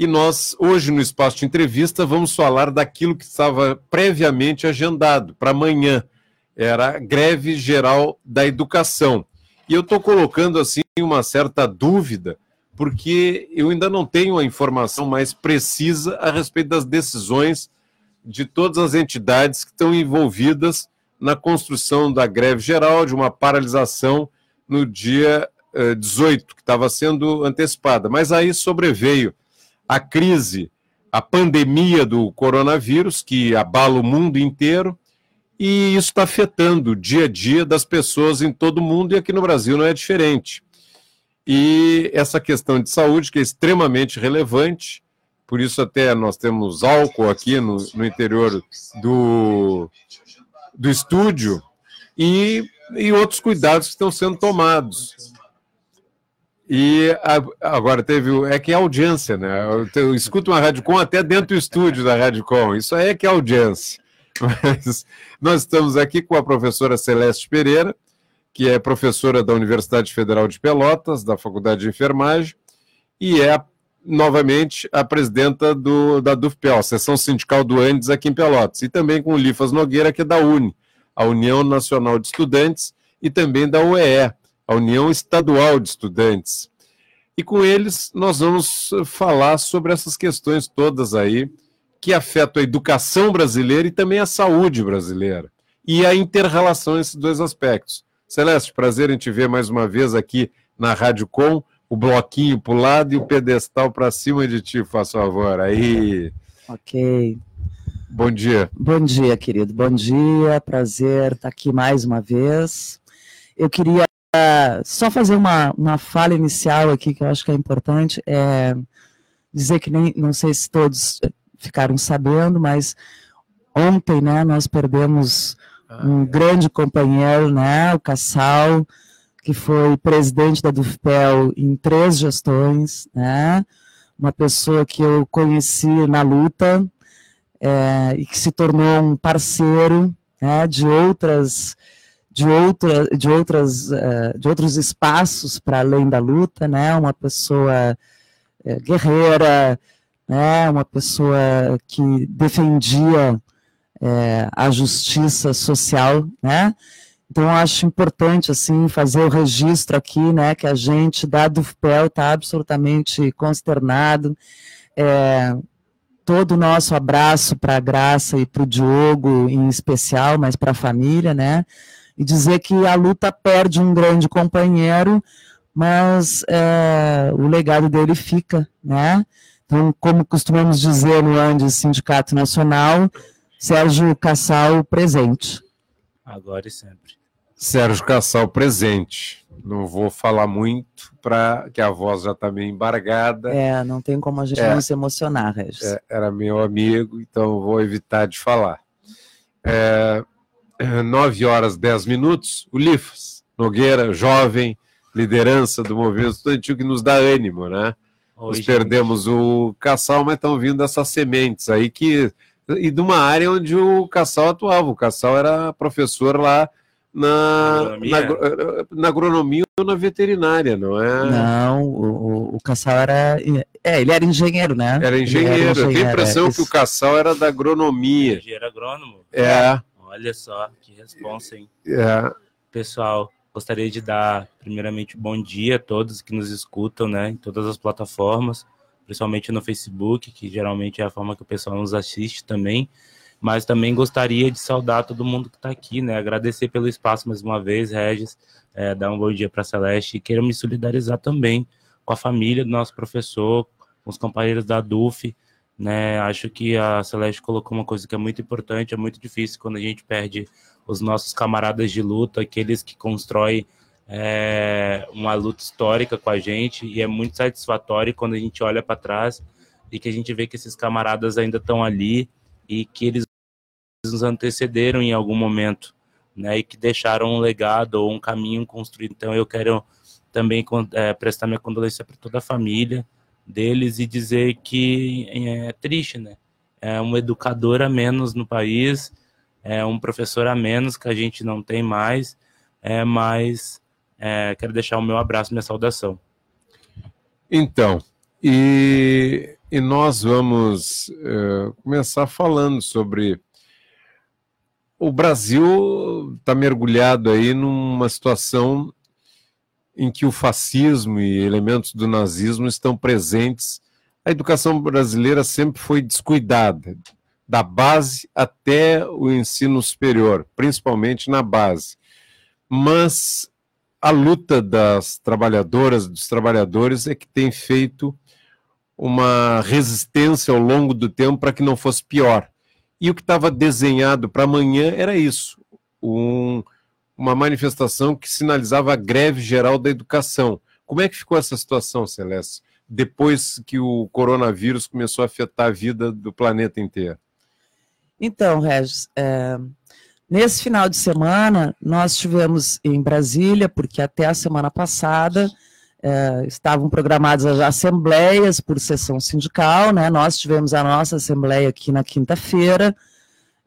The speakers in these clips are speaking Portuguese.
E nós, hoje, no espaço de entrevista, vamos falar daquilo que estava previamente agendado para amanhã. Era a greve geral da educação. E eu estou colocando assim uma certa dúvida, porque eu ainda não tenho a informação mais precisa a respeito das decisões de todas as entidades que estão envolvidas na construção da greve geral, de uma paralisação no dia 18, eh, que estava sendo antecipada. Mas aí sobreveio a crise, a pandemia do coronavírus, que abala o mundo inteiro, e isso está afetando o dia a dia das pessoas em todo o mundo, e aqui no Brasil não é diferente. E essa questão de saúde, que é extremamente relevante, por isso até nós temos álcool aqui no, no interior do, do estúdio, e, e outros cuidados que estão sendo tomados. E agora teve. É que é audiência, né? Eu, eu escuto uma Rádio Com até dentro do estúdio da Rádio Com. Isso aí é que é audiência. Mas nós estamos aqui com a professora Celeste Pereira, que é professora da Universidade Federal de Pelotas, da Faculdade de Enfermagem, e é novamente a presidenta do, da DUFPEL, Seção Sindical do Andes, aqui em Pelotas, e também com o Lifas Nogueira, que é da UNE, a União Nacional de Estudantes, e também da UEE, a União Estadual de Estudantes. E com eles nós vamos falar sobre essas questões todas aí que afetam a educação brasileira e também a saúde brasileira e a inter-relação esses dois aspectos. Celeste, prazer em te ver mais uma vez aqui na Rádio Com, o bloquinho para o lado e o pedestal para cima de ti, faz favor. Aí. Ok. Bom dia. Bom dia, querido. Bom dia, prazer estar aqui mais uma vez. Eu queria só fazer uma, uma fala inicial aqui que eu acho que é importante, é dizer que nem, não sei se todos ficaram sabendo, mas ontem, né, nós perdemos ah, um é. grande companheiro, né, o Cassal, que foi presidente da Dufpel em três gestões, né, uma pessoa que eu conheci na luta é, e que se tornou um parceiro né, de outras de, outra, de, outras, uh, de outros espaços para além da luta, né? Uma pessoa uh, guerreira, né? Uma pessoa que defendia uh, a justiça social, né? Então, acho importante, assim, fazer o registro aqui, né, que a gente da DUFPEL está absolutamente consternado. É, todo o nosso abraço para a Graça e para o Diogo, em especial, mas para a família, né? E dizer que a luta perde um grande companheiro, mas é, o legado dele fica, né? Então, como costumamos dizer no Andes Sindicato Nacional, Sérgio Cassal presente. Agora e sempre. Sérgio Cassal presente. Não vou falar muito, para que a voz já está meio embargada. É, não tem como a gente é, não se emocionar, Regis. É, era meu amigo, então vou evitar de falar. É, 9 horas 10 minutos, o Lifas, Nogueira, jovem, liderança do movimento estudantil que nos dá ânimo, né? Oi, Nós perdemos o Cassal, mas estão vindo essas sementes aí que. E de uma área onde o Cassal atuava. O Cassal era professor lá na agronomia, na, na agronomia ou na veterinária, não é? Não, o, o Cassal era. É, ele era engenheiro, né? Era engenheiro. Era engenheiro Eu tenho a impressão é, que o Cassal era da agronomia. Engenheiro agrônomo. É. Olha só que responsa, hein? É. Pessoal, gostaria de dar primeiramente bom dia a todos que nos escutam, né, em todas as plataformas, principalmente no Facebook, que geralmente é a forma que o pessoal nos assiste também. Mas também gostaria de saudar todo mundo que está aqui, né? Agradecer pelo espaço mais uma vez, Regis, é, dar um bom dia para a Celeste e quero me solidarizar também com a família do nosso professor, com os companheiros da DUF, né? Acho que a Celeste colocou uma coisa que é muito importante, é muito difícil quando a gente perde os nossos camaradas de luta, aqueles que constroem é, uma luta histórica com a gente, e é muito satisfatório quando a gente olha para trás e que a gente vê que esses camaradas ainda estão ali e que eles nos antecederam em algum momento, né? E que deixaram um legado ou um caminho construído. Então eu quero também é, prestar minha condolência para toda a família, deles e dizer que é triste, né? É um educador a menos no país, é um professor a menos que a gente não tem mais, é, mas é, quero deixar o meu abraço, minha saudação. Então, e e nós vamos uh, começar falando sobre o Brasil está mergulhado aí numa situação em que o fascismo e elementos do nazismo estão presentes. A educação brasileira sempre foi descuidada, da base até o ensino superior, principalmente na base. Mas a luta das trabalhadoras, dos trabalhadores, é que tem feito uma resistência ao longo do tempo para que não fosse pior. E o que estava desenhado para amanhã era isso: um, uma manifestação que sinalizava a greve geral da educação. Como é que ficou essa situação, Celeste, depois que o coronavírus começou a afetar a vida do planeta inteiro? Então, Regis, é, nesse final de semana, nós tivemos em Brasília, porque até a semana passada é, estavam programadas as assembleias por sessão sindical, né? Nós tivemos a nossa assembleia aqui na quinta-feira,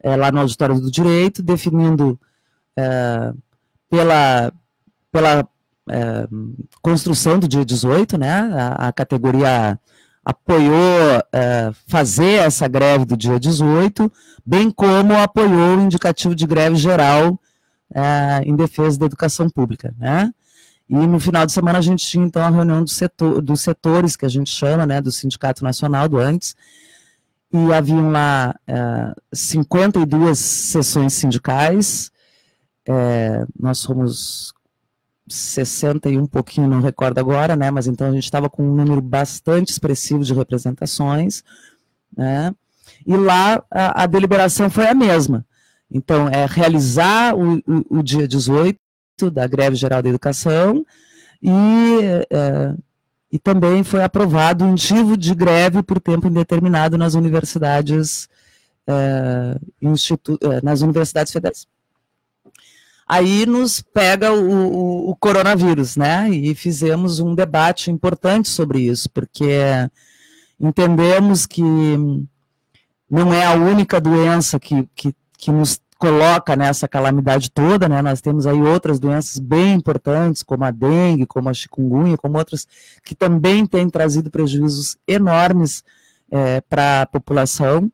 é, lá no Auditório do Direito, definindo é, pela, pela é, construção do dia 18, né? A, a categoria apoiou é, fazer essa greve do dia 18, bem como apoiou o indicativo de greve geral é, em defesa da educação pública, né? E no final de semana a gente tinha então a reunião do setor, dos setores, que a gente chama, né, do Sindicato Nacional do antes, e haviam lá é, 52 sessões sindicais, é, nós somos 60 e um pouquinho, não recordo agora, né, mas então a gente estava com um número bastante expressivo de representações, né, e lá a, a deliberação foi a mesma. Então, é realizar o, o, o dia 18, da Greve Geral da Educação e, é, e também foi aprovado um motivo de greve por tempo indeterminado nas universidades, é, institu é, nas universidades federais. Aí nos pega o, o, o, coronavírus, né? E fizemos um debate importante sobre isso, porque entendemos que não é a única doença que, que, que nos coloca nessa calamidade toda, né? Nós temos aí outras doenças bem importantes, como a dengue, como a chikungunya, como outras que também têm trazido prejuízos enormes é, para a população,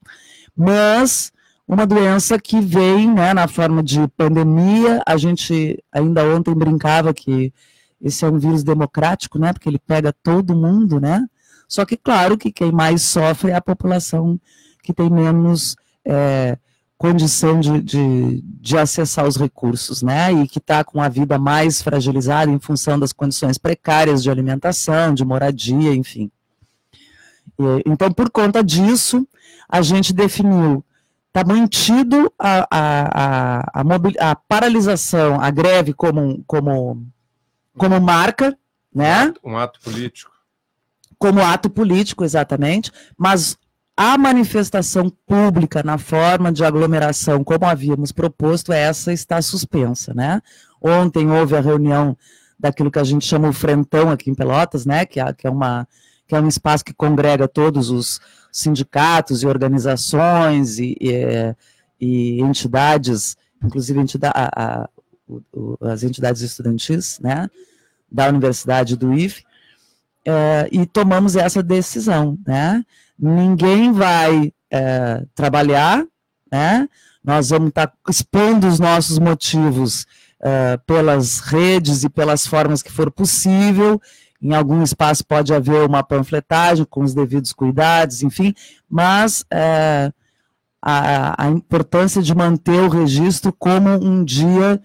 mas uma doença que vem né, na forma de pandemia. A gente ainda ontem brincava que esse é um vírus democrático, né? Porque ele pega todo mundo, né? Só que, claro, que quem mais sofre é a população que tem menos é, condição de, de, de, acessar os recursos, né? E que está com a vida mais fragilizada em função das condições precárias de alimentação, de moradia, enfim. E, então, por conta disso, a gente definiu, está mantido a, a, a, a, a paralisação, a greve como, como, como marca, né? Um ato político. Como ato político, exatamente, mas a manifestação pública na forma de aglomeração, como havíamos proposto, essa está suspensa, né? Ontem houve a reunião daquilo que a gente chama o Frentão aqui em Pelotas, né? Que é, é, uma, que é um espaço que congrega todos os sindicatos e organizações e, e, é, e entidades, inclusive a, a, o, as entidades estudantis, né? Da Universidade do IFE, é, e tomamos essa decisão, né? ninguém vai é, trabalhar, né? Nós vamos estar tá expondo os nossos motivos é, pelas redes e pelas formas que for possível. Em algum espaço pode haver uma panfletagem com os devidos cuidados, enfim, mas é, a, a, importância de manter o registro como um dia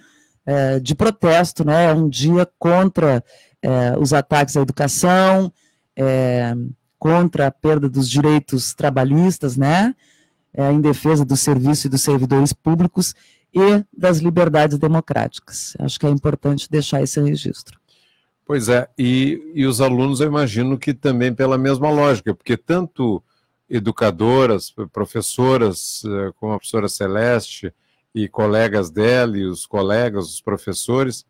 é, de protesto, né? Um dia contra é, os ataques à educação. É, contra a perda dos direitos trabalhistas, né, é, em defesa do serviço e dos servidores públicos e das liberdades democráticas. Acho que é importante deixar esse registro. Pois é, e, e os alunos eu imagino que também pela mesma lógica, porque tanto educadoras, professoras, eh, como a professora Celeste e colegas dela e os colegas, os professores,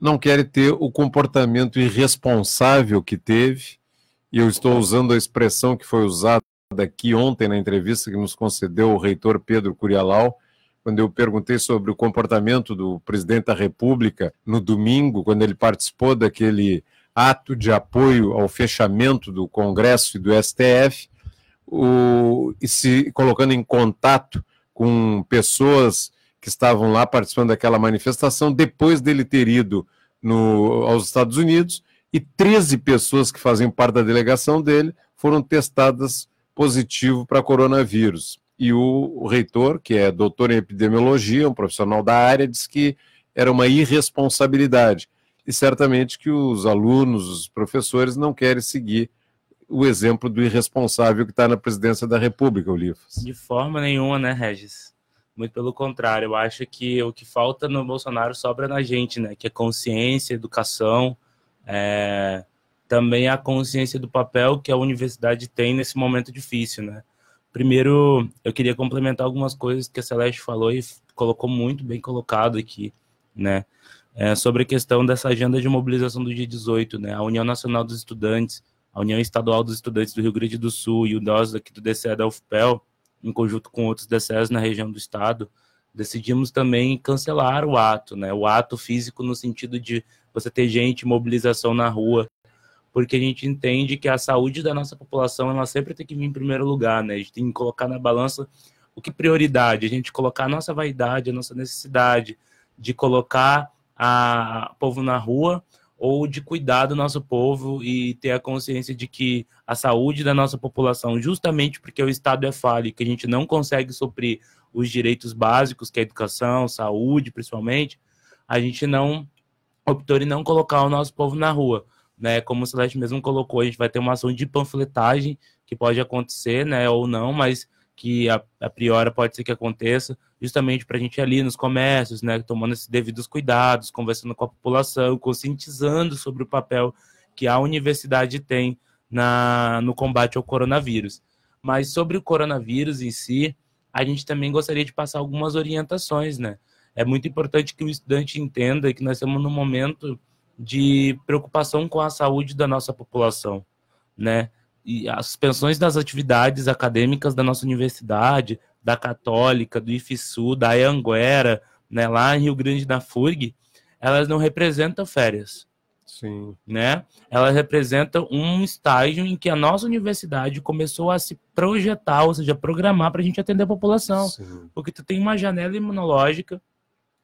não querem ter o comportamento irresponsável que teve. E eu estou usando a expressão que foi usada aqui ontem na entrevista que nos concedeu o reitor Pedro Curialau, quando eu perguntei sobre o comportamento do presidente da República no domingo, quando ele participou daquele ato de apoio ao fechamento do Congresso e do STF, o, e se colocando em contato com pessoas que estavam lá participando daquela manifestação, depois dele ter ido no, aos Estados Unidos, e 13 pessoas que faziam parte da delegação dele foram testadas positivo para coronavírus. E o, reitor, que é doutor em epidemiologia, um profissional da área, disse que era uma irresponsabilidade. E certamente que os alunos, os professores não querem seguir o exemplo do irresponsável que está na presidência da República, Olivas. De forma nenhuma, né, Regis? Muito pelo contrário, eu acho que o que falta no Bolsonaro sobra na gente, né? Que é consciência, educação, é... também a consciência do papel que a universidade tem nesse momento difícil, né? Primeiro, eu queria complementar algumas coisas que a Celeste falou e colocou muito bem colocado aqui, né? É, sobre a questão dessa agenda de mobilização do dia 18, né? A União Nacional dos Estudantes a União Estadual dos Estudantes do Rio Grande do Sul e o nós aqui do DCE da UFPEL, em conjunto com outros DCEs na região do estado, decidimos também cancelar o ato, né? O ato físico no sentido de você ter gente, mobilização na rua, porque a gente entende que a saúde da nossa população ela sempre tem que vir em primeiro lugar, né? A gente tem que colocar na balança o que prioridade, a gente colocar a nossa vaidade, a nossa necessidade de colocar a povo na rua ou de cuidar do nosso povo e ter a consciência de que a saúde da nossa população, justamente porque o Estado é falho, que a gente não consegue suprir os direitos básicos, que é educação, saúde, principalmente, a gente não optou em não colocar o nosso povo na rua. Né, como o Celeste mesmo colocou, a gente vai ter uma ação de panfletagem que pode acontecer, né, ou não, mas que a, a priori pode ser que aconteça, justamente para a gente ali nos comércios, né, tomando esses devidos cuidados, conversando com a população, conscientizando sobre o papel que a universidade tem na, no combate ao coronavírus. Mas sobre o coronavírus em si, a gente também gostaria de passar algumas orientações, né? É muito importante que o estudante entenda que nós estamos num momento de preocupação com a saúde da nossa população, né? e as suspensões das atividades acadêmicas da nossa universidade, da Católica, do IFSU, da Anguera, né, lá em Rio Grande da FURG, elas não representam férias. Sim. Né? Elas representam um estágio em que a nossa universidade começou a se projetar, ou seja, programar para a gente atender a população. Sim. Porque tu tem uma janela imunológica,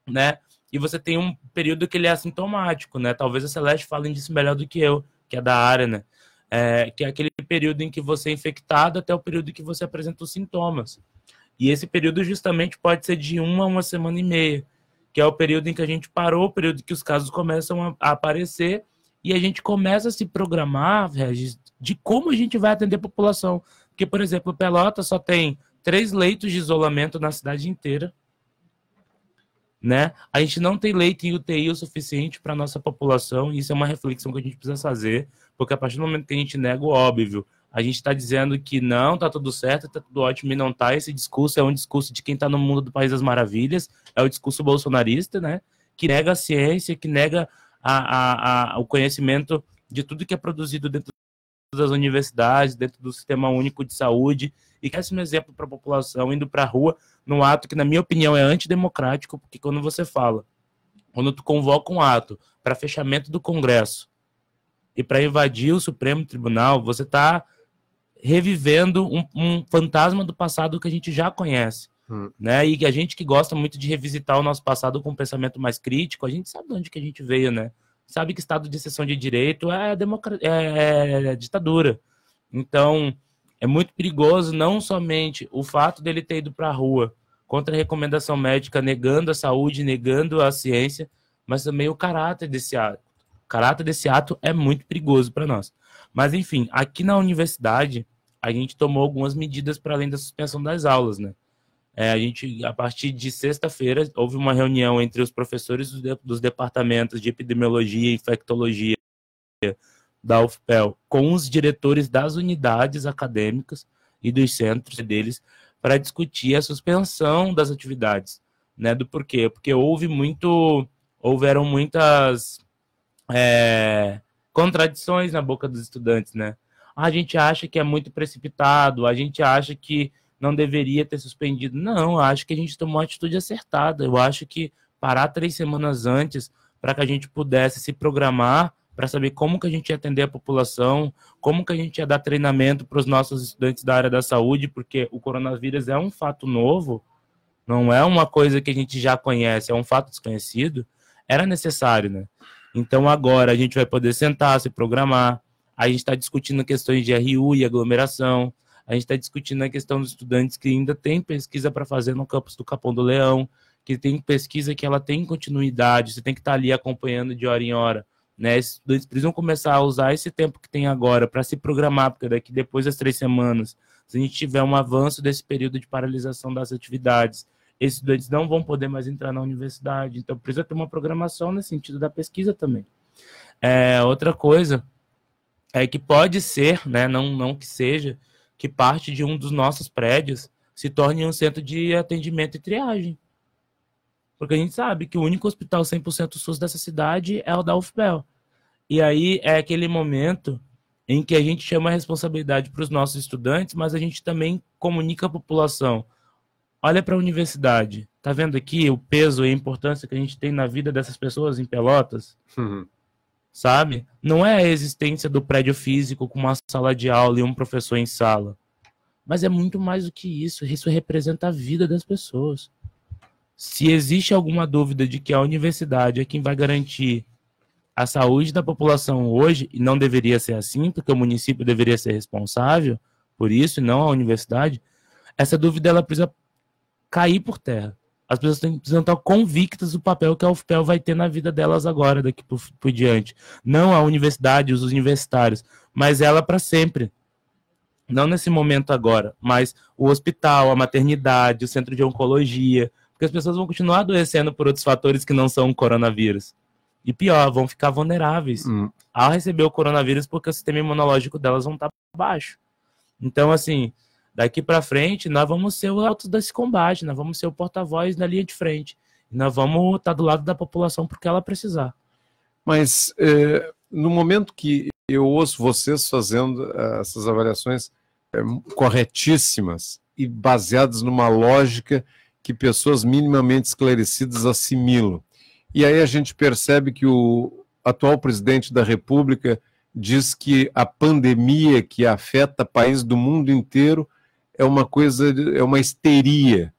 né? E você tem um período que ele é assintomático, né? Talvez a Celeste fale disso melhor do que eu, que é da área, né? é, que é aquele período em que você é infectado até o período em que você apresenta os sintomas. E esse período justamente pode ser de uma a uma semana e meia, que é o período em que a gente parou, o período em que os casos começam a, aparecer e a gente começa a se programar, Regis, de como a gente vai atender a população. Porque, por exemplo, Pelota só tem três leitos de isolamento na cidade inteira. Né? A gente não tem leito em UTI o suficiente para nossa população, e isso é uma reflexão que a gente precisa fazer porque a partir do momento que a gente nega o óbvio, a gente está dizendo que não, tá tudo certo, tá tudo ótimo e não tá. Esse discurso é um discurso de quem está no mundo do País das Maravilhas, é o discurso bolsonarista, né? Que nega a ciência, que nega a, a, a, o conhecimento de tudo que é produzido dentro das universidades, dentro do sistema único de saúde, e quer ser um exemplo para a população indo para a rua num ato que, na minha opinião, é antidemocrático, porque quando você fala, quando tu convoca um ato para fechamento do Congresso, e para invadir o Supremo Tribunal, você está revivendo um, um, fantasma do passado que a gente já conhece. Hum. Né? E a gente que gosta muito de revisitar o nosso passado com um pensamento mais crítico, a gente sabe de onde que a gente veio, né? Sabe que Estado de exceção de direito é, democr... é, é ditadura. Então, é muito perigoso não somente o fato dele ter ido para a rua contra a recomendação médica, negando a saúde, negando a ciência, mas também o caráter desse ato. O caráter desse ato é muito perigoso para nós. Mas, enfim, aqui na universidade, a gente tomou algumas medidas para além da suspensão das aulas, né? É, a gente, a partir de sexta-feira, houve uma reunião entre os professores dos, de, dos departamentos de epidemiologia e infectologia da UFPEL com os diretores das unidades acadêmicas e dos centros deles para discutir a suspensão das atividades, né? Do porquê? Porque houve muito, houveram muitas é, contradições na boca dos estudantes, né? A gente acha que é muito precipitado, a gente acha que não deveria ter suspendido. Não, acho que a gente tomou uma atitude acertada. Eu acho que parar três semanas antes para que a gente pudesse se programar para saber como que a gente ia atender a população, como que a gente ia dar treinamento para os nossos estudantes da área da saúde, porque o coronavírus é um fato novo, não é uma coisa que a gente já conhece, é um fato desconhecido, era necessário, né? Então agora a gente vai poder sentar, se programar, a gente está discutindo questões de RU e aglomeração, a gente está discutindo a questão dos estudantes que ainda tem pesquisa para fazer no campus do Capão do Leão, que tem pesquisa que ela tem continuidade, você tem que estar tá ali acompanhando de hora em hora. Né? Esses estudantes precisam começar a usar esse tempo que tem agora para se programar, porque daqui depois das três semanas, se a gente tiver um avanço desse período de paralisação das atividades, esses estudantes não vão poder mais entrar na universidade. Então, precisa ter uma programação nesse sentido da pesquisa também. É, outra coisa é que pode ser, né, não, não que seja, que parte de um dos nossos prédios se torne um centro de atendimento e triagem. Porque a gente sabe que o único hospital 100% SUS dessa cidade é o da UFPEL. E aí é aquele momento em que a gente chama a responsabilidade para os nossos estudantes, mas a gente também comunica à população. Olha para a universidade. Tá vendo aqui o peso e a importância que a gente tem na vida dessas pessoas em Pelotas? Uhum. Sabe? Não é a existência do prédio físico com uma sala de aula e um professor em sala. Mas é muito mais do que isso. Isso representa a vida das pessoas. Se existe alguma dúvida de que a universidade é quem vai garantir a saúde da população hoje, e não deveria ser assim, porque o município deveria ser responsável por isso, e não a universidade, essa dúvida ela precisa cair por terra. As pessoas têm, precisam estar convictas do papel que a UFPEL vai ter na vida delas agora, daqui por, por diante. Não a universidade, os universitários, mas ela para sempre. Não nesse momento agora, mas o hospital, a maternidade, o centro de oncologia, porque as pessoas vão continuar adoecendo por outros fatores que não são o coronavírus. E pior, vão ficar vulneráveis hum. ao receber o coronavírus porque o sistema imunológico delas vão estar baixo. Então, assim, daqui para frente, nós vamos ser o alto desse combate, nós vamos ser o porta-voz na linha de frente. Nós vamos estar do lado da população porque ela precisar. Mas é, no momento que eu ouço vocês fazendo eh, essas avaliações é, corretíssimas e baseadas numa lógica que pessoas minimamente esclarecidas assimilam. E aí a gente percebe que o atual presidente da República diz que a pandemia que afeta países do mundo inteiro é uma coisa, é uma histeria.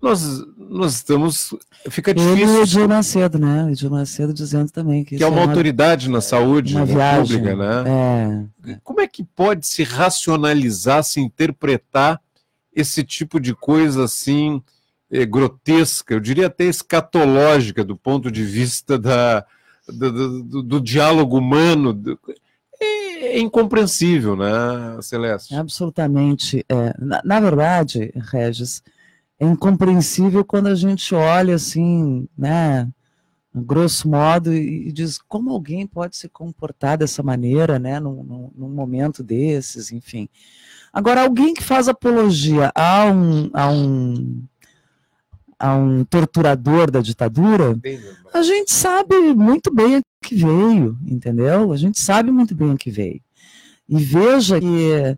Nós, nós estamos. Fica difícil. Ele e o Edir Macedo, né? O Edir Macedo dizendo também que. Que é uma, é uma autoridade na saúde pública, né? É. Como é que pode se racionalizar, se interpretar esse tipo de coisa assim é, grotesca, eu diria até escatológica do ponto de vista da, do, do, do diálogo humano. É, incompreensível, né, Celeste? Absolutamente. É. Na, na, verdade, Regis, é incompreensível quando a gente olha assim, né, grosso modo, e, e diz como alguém pode se comportar dessa maneira, né, num, num, num momento desses, enfim. Agora, alguém que faz apologia a um, a um a um torturador da ditadura, a gente sabe muito bem o que veio, entendeu? A gente sabe muito bem o que veio. E veja que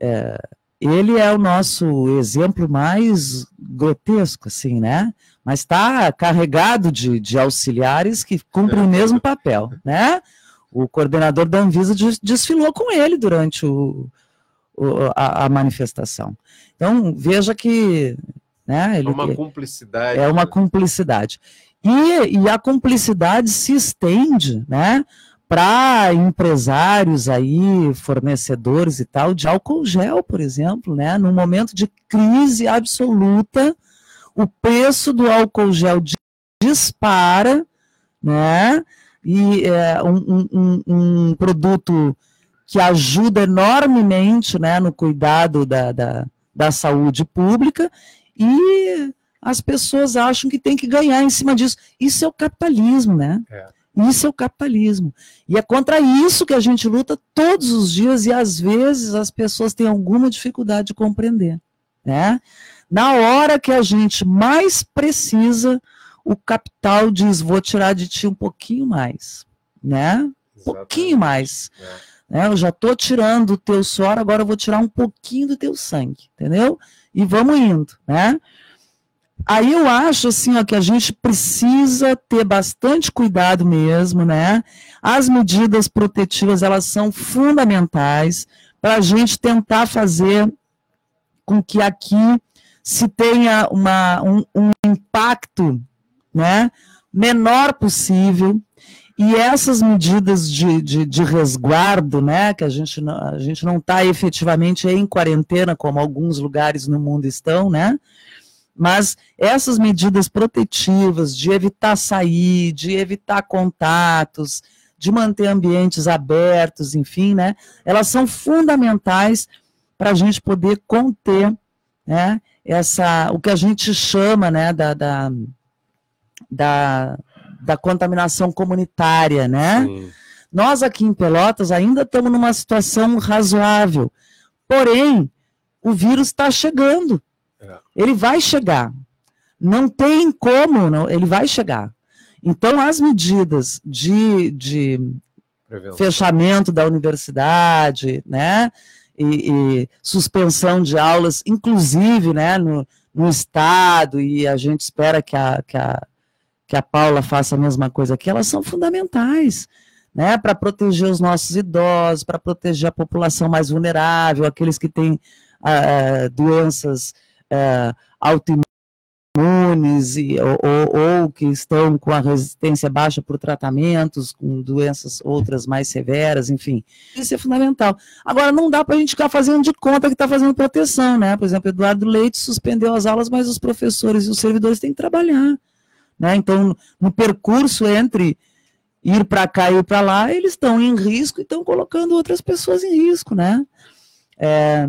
é, ele é o nosso exemplo mais grotesco, assim, né? Mas está carregado de, de auxiliares que cumprem o mesmo papel, né? O coordenador da Anvisa desfilou com ele durante o, o a, a manifestação. Então, veja que né? Ele, é uma cumplicidade. É uma cumplicidade. E, e a cumplicidade se estende, né? Para empresários aí, fornecedores e tal, de álcool gel, por exemplo, né? Num momento de crise absoluta, o preço do álcool gel dispara, né? E é um, um, um produto que ajuda enormemente né, no cuidado da, da, da saúde pública e as pessoas acham que tem que ganhar em cima disso. Isso é o capitalismo, né? É. Isso é o capitalismo. E é contra isso que a gente luta todos os dias e às vezes as pessoas têm alguma dificuldade de compreender. Né? Na hora que a gente mais precisa, o capital diz: vou tirar de ti um pouquinho mais. Né? Um pouquinho mais. É. Né? Eu já estou tirando o teu suor, agora eu vou tirar um pouquinho do teu sangue. Entendeu? E vamos indo, né? aí eu acho assim ó, que a gente precisa ter bastante cuidado mesmo, né? As medidas protetivas elas são fundamentais para a gente tentar fazer com que aqui se tenha uma, um, um impacto né, menor possível. E essas medidas de, de, de, resguardo, né, que a gente, não, a gente não está efetivamente em quarentena, como alguns lugares no mundo estão, né, mas essas medidas protetivas de evitar sair, de evitar contatos, de manter ambientes abertos, enfim, né, elas são fundamentais para a gente poder conter né, essa, o que a gente chama né, da, da, da, da contaminação comunitária. Né? Nós aqui em Pelotas ainda estamos numa situação razoável, porém, o vírus está chegando. É. Ele vai chegar. Não tem como, não, ele vai chegar. Então, as medidas de, de fechamento da universidade, né, e, e, suspensão de aulas, inclusive né, no, no Estado, e a gente espera que a, que, a, que a Paula faça a mesma coisa aqui, elas são fundamentais. Né, para proteger os nossos idosos, para proteger a população mais vulnerável, aqueles que têm uh, doenças uh, autoimunes imunes e, ou, ou, ou, que estão com a resistência baixa por tratamentos, com doenças outras mais severas, enfim. Isso é fundamental. Agora, não dá para a gente ficar fazendo de conta que está fazendo proteção, né? Por exemplo, Eduardo Leite suspendeu as aulas, mas os professores e os servidores têm que trabalhar. Né? Então, no percurso entre ir para cá e ir para lá, eles estão em risco e estão colocando outras pessoas em risco, né? É...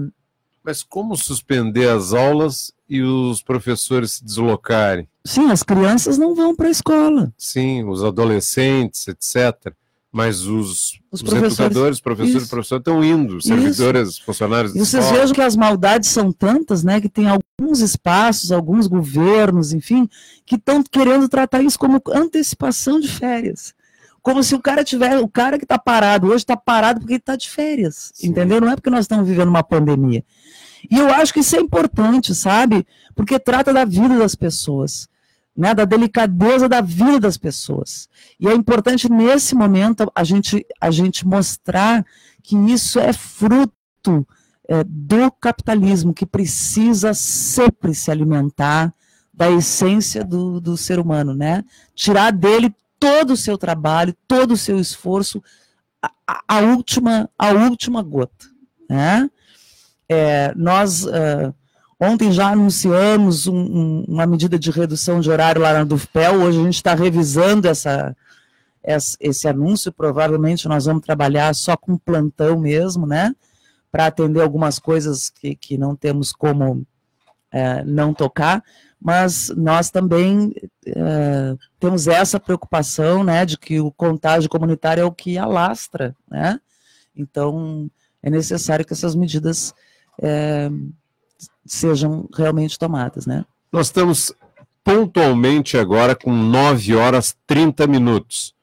Mas como suspender as aulas e os professores se deslocarem. Sim, as crianças não vão para a escola. Sim, os adolescentes, etc. Mas os, os, os professores, educadores, professores professores estão indo, servidores, isso. funcionários. E vocês escola. vejam que as maldades são tantas, né? Que tem alguns espaços, alguns governos, enfim, que estão querendo tratar isso como antecipação de férias como se o cara tiver, o cara que está parado hoje está parado porque está de férias, Sim. entendeu? Não é porque nós estamos vivendo uma pandemia. E eu acho que isso é importante, sabe? Porque trata da vida das pessoas, né? da delicadeza da vida das pessoas. E é importante, nesse momento, a gente, a gente mostrar que isso é fruto é, do capitalismo, que precisa sempre se alimentar da essência do, do ser humano, né? Tirar dele todo o seu trabalho, todo o seu esforço, a, a última, a última gota, né? É, nós uh, ontem já anunciamos um, um, uma medida de redução de horário lá na Dufpel, hoje a gente está revisando essa, essa, esse anúncio, provavelmente nós vamos trabalhar só com plantão mesmo, né? Para atender algumas coisas que, que não temos como é, não tocar, mas nós também é, temos essa preocupação, né, de que o contágio comunitário é o que alastra, né? Então é necessário que essas medidas é, sejam realmente tomadas, né? Nós estamos pontualmente agora com 9 horas 30 minutos.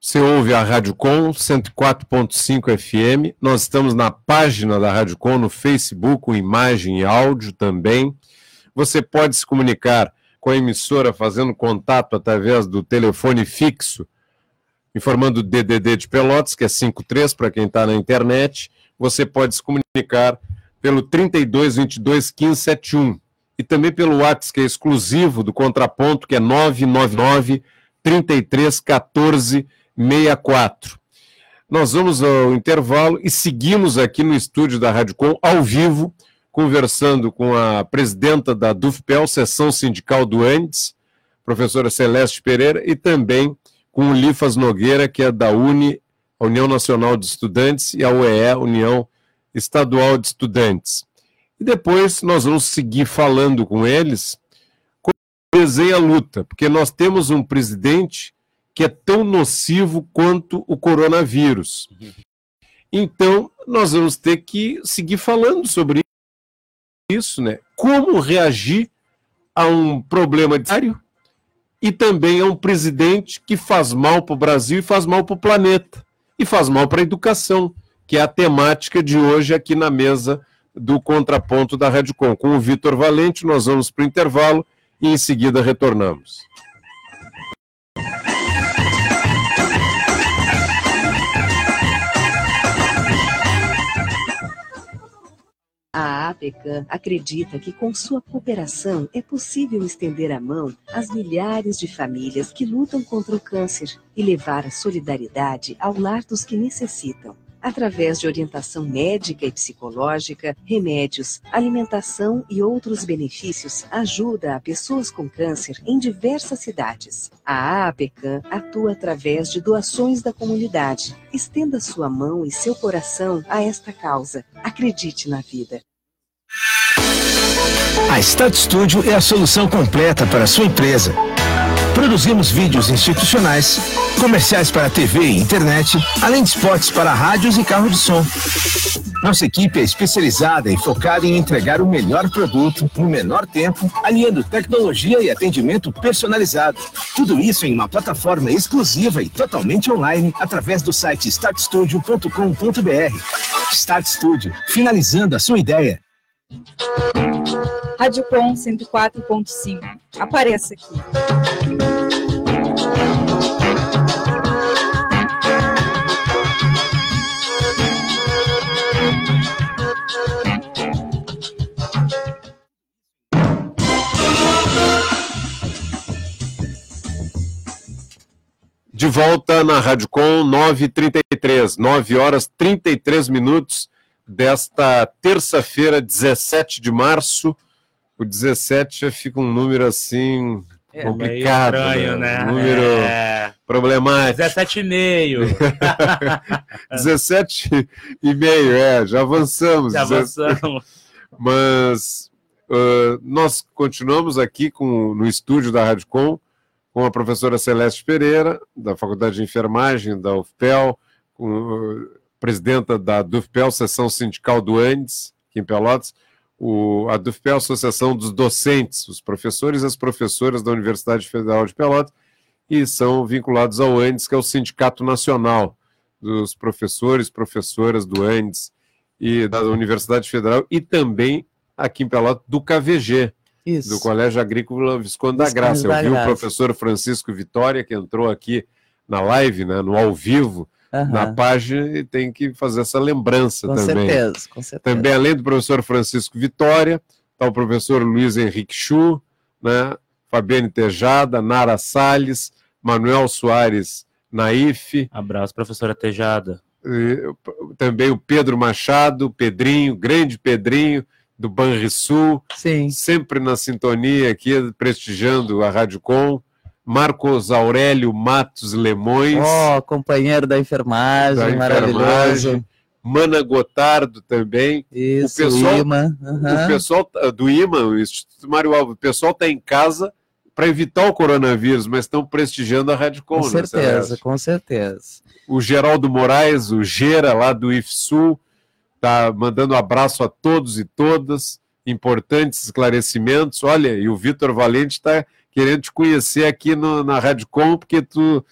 Você ouve a Rádio Com 104.5 FM. Nós estamos na página da Rádio Com no Facebook, com imagem e áudio também. Você pode se comunicar com a emissora fazendo contato através do telefone fixo, informando o DDD de Pelotas, que é 53 para quem está na internet. Você pode se comunicar pelo 32 22 15 71 e também pelo WhatsApp, que é exclusivo do Contraponto, que é 999 33 14 64. Nós vamos ao intervalo e seguimos aqui no estúdio da Rádio Com, ao vivo, conversando com a presidenta da DUFPEL, Seção Sindical do Andes, professora Celeste Pereira, e também com o Lifas Nogueira, que é da UNE, a União Nacional de Estudantes, e a UEE, União Estadual de Estudantes. E depois nós vamos seguir falando com eles como desenha a luta, porque nós temos um presidente que é tão nocivo quanto o coronavírus. Então, nós vamos ter que seguir falando sobre isso, né? Como reagir a um problema diário e também a um presidente que faz mal para o Brasil e faz mal para o planeta e faz mal para a educação que é a temática de hoje aqui na mesa do contraponto da Redcom. Com o Vitor Valente, nós vamos para o intervalo e em seguida retornamos. A APECAM acredita que com sua cooperação é possível estender a mão às milhares de famílias que lutam contra o câncer e levar a solidariedade ao lar dos que necessitam. Através de orientação médica e psicológica, remédios, alimentação e outros benefícios, ajuda a pessoas com câncer em diversas cidades. A AAPECAM atua através de doações da comunidade. Estenda sua mão e seu coração a esta causa. Acredite na vida. A Start Studio é a solução completa para a sua empresa. Produzimos vídeos institucionais, comerciais para TV e internet, além de spots para rádios e carro de som. Nossa equipe é especializada e focada em entregar o melhor produto no menor tempo, aliando tecnologia e atendimento personalizado. Tudo isso em uma plataforma exclusiva e totalmente online através do site startstudio.com.br. Start Studio, finalizando a sua ideia. Rádio Com 104.5. Apareça aqui. De volta na Rádio Com 9h33, 9 horas 33 minutos desta terça-feira, 17 de março. O 17 já fica um número assim é, complicado, estranho, né? né? Número é... problemático. 17,5. 17 e meio, é, já avançamos. Já avançamos. Mas uh, nós continuamos aqui com, no estúdio da Rádio Com com a professora Celeste Pereira, da Faculdade de Enfermagem da UFPEL, com, presidenta da DUFPEL, seção sindical do Andes, aqui em Pelotas, o, a DUFPEL, Associação dos Docentes, os professores e as professoras da Universidade Federal de Pelotas, e são vinculados ao Andes, que é o Sindicato Nacional dos Professores, Professoras do Andes e da Universidade Federal, e também aqui em Pelotas, do KVG, Isso. do Colégio Agrícola Visconde da Graça. Eu vi o professor Francisco Vitória, que entrou aqui na live, né, no ao vivo, uhum. na página e tem que fazer essa lembrança com também. Com certeza, com certeza. Também, além do professor Francisco Vitória, está o professor Luiz Henrique Chu, né? Fabiane Tejada, Nara Salles, Manuel Soares Naif. Abraço, professora Tejada. também o Pedro Machado, Pedrinho, grande Pedrinho, do Banrisul, Sim. sempre na sintonia aqui, prestigiando a Rádio Com. Marcos Aurélio Matos Lemões. Oh, companheiro da enfermagem, da maravilhoso. Mana Gotardo também. Isso, o pessoal, IMA. Uhum. O pessoal do IMA, o Instituto Mário Alves, o pessoal está em casa para evitar o coronavírus, mas estão prestigiando a Rádio Com. Com né, certeza, com certeza. O Geraldo Moraes, o Gera, lá do IFSUL, está mandando abraço a todos e todas. Importantes esclarecimentos. Olha, e o Vitor Valente está querendo te conhecer aqui no, na Rádio Com, porque tu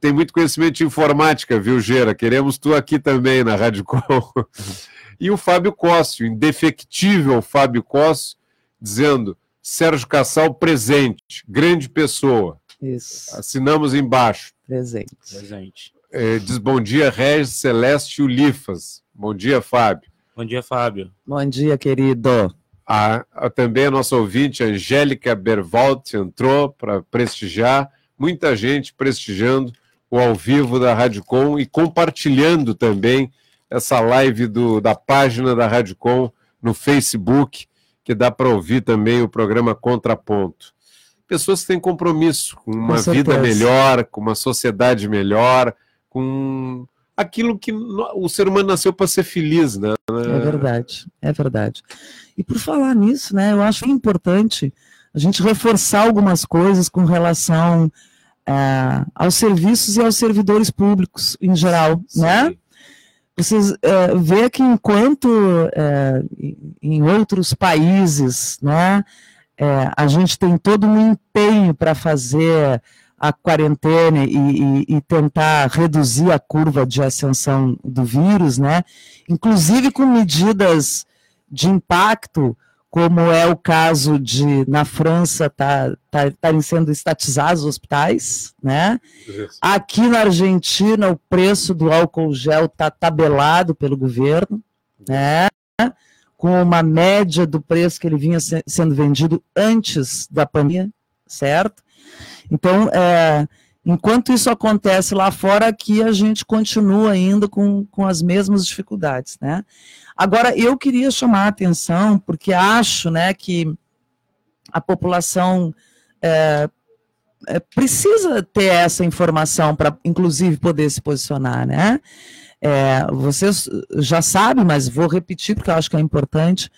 tem muito conhecimento de informática, viu, Gera? Queremos tu aqui também na Rádio Com. e o Fábio Cossio, indefectível Fábio Cossio, dizendo: Sérgio Cassal presente, grande pessoa. Isso. Assinamos embaixo. Presente. Presente. É, diz bom dia, Regis Celeste Ulifas. Bom dia, Fábio. Bom dia, Fábio. Bom dia, querido. A, a, também a nossa ouvinte, Angélica Bervalt, entrou para prestigiar, muita gente prestigiando o ao vivo da Rádio Com e compartilhando também essa live do, da página da Rádio Com no Facebook, que dá para ouvir também o programa Contraponto. Pessoas que têm compromisso com uma com vida melhor, com uma sociedade melhor, com aquilo que o ser humano nasceu para ser feliz, né? É verdade, é verdade. E por falar nisso, né, eu acho importante a gente reforçar algumas coisas com relação é, aos serviços e aos servidores públicos em geral, Sim. né? Vocês é, vê que enquanto é, em outros países, né, é, a gente tem todo um empenho para fazer a quarentena e, e, e, tentar reduzir a curva de ascensão do vírus, né? Inclusive com medidas de impacto, como é o caso de, na França, estarem tá, tá, sendo estatizados os hospitais, né? Aqui na Argentina, o preço do álcool gel está tabelado pelo governo, né? Com uma média do preço que ele vinha se, sendo vendido antes da pandemia, certo? Então, é, enquanto isso acontece lá fora, aqui a gente continua ainda com, com as mesmas dificuldades, né? Agora, eu queria chamar a atenção, porque acho né, que a população é, é, precisa ter essa informação para, inclusive, poder se posicionar, né? É, vocês já sabem, mas vou repetir porque eu acho que é importante.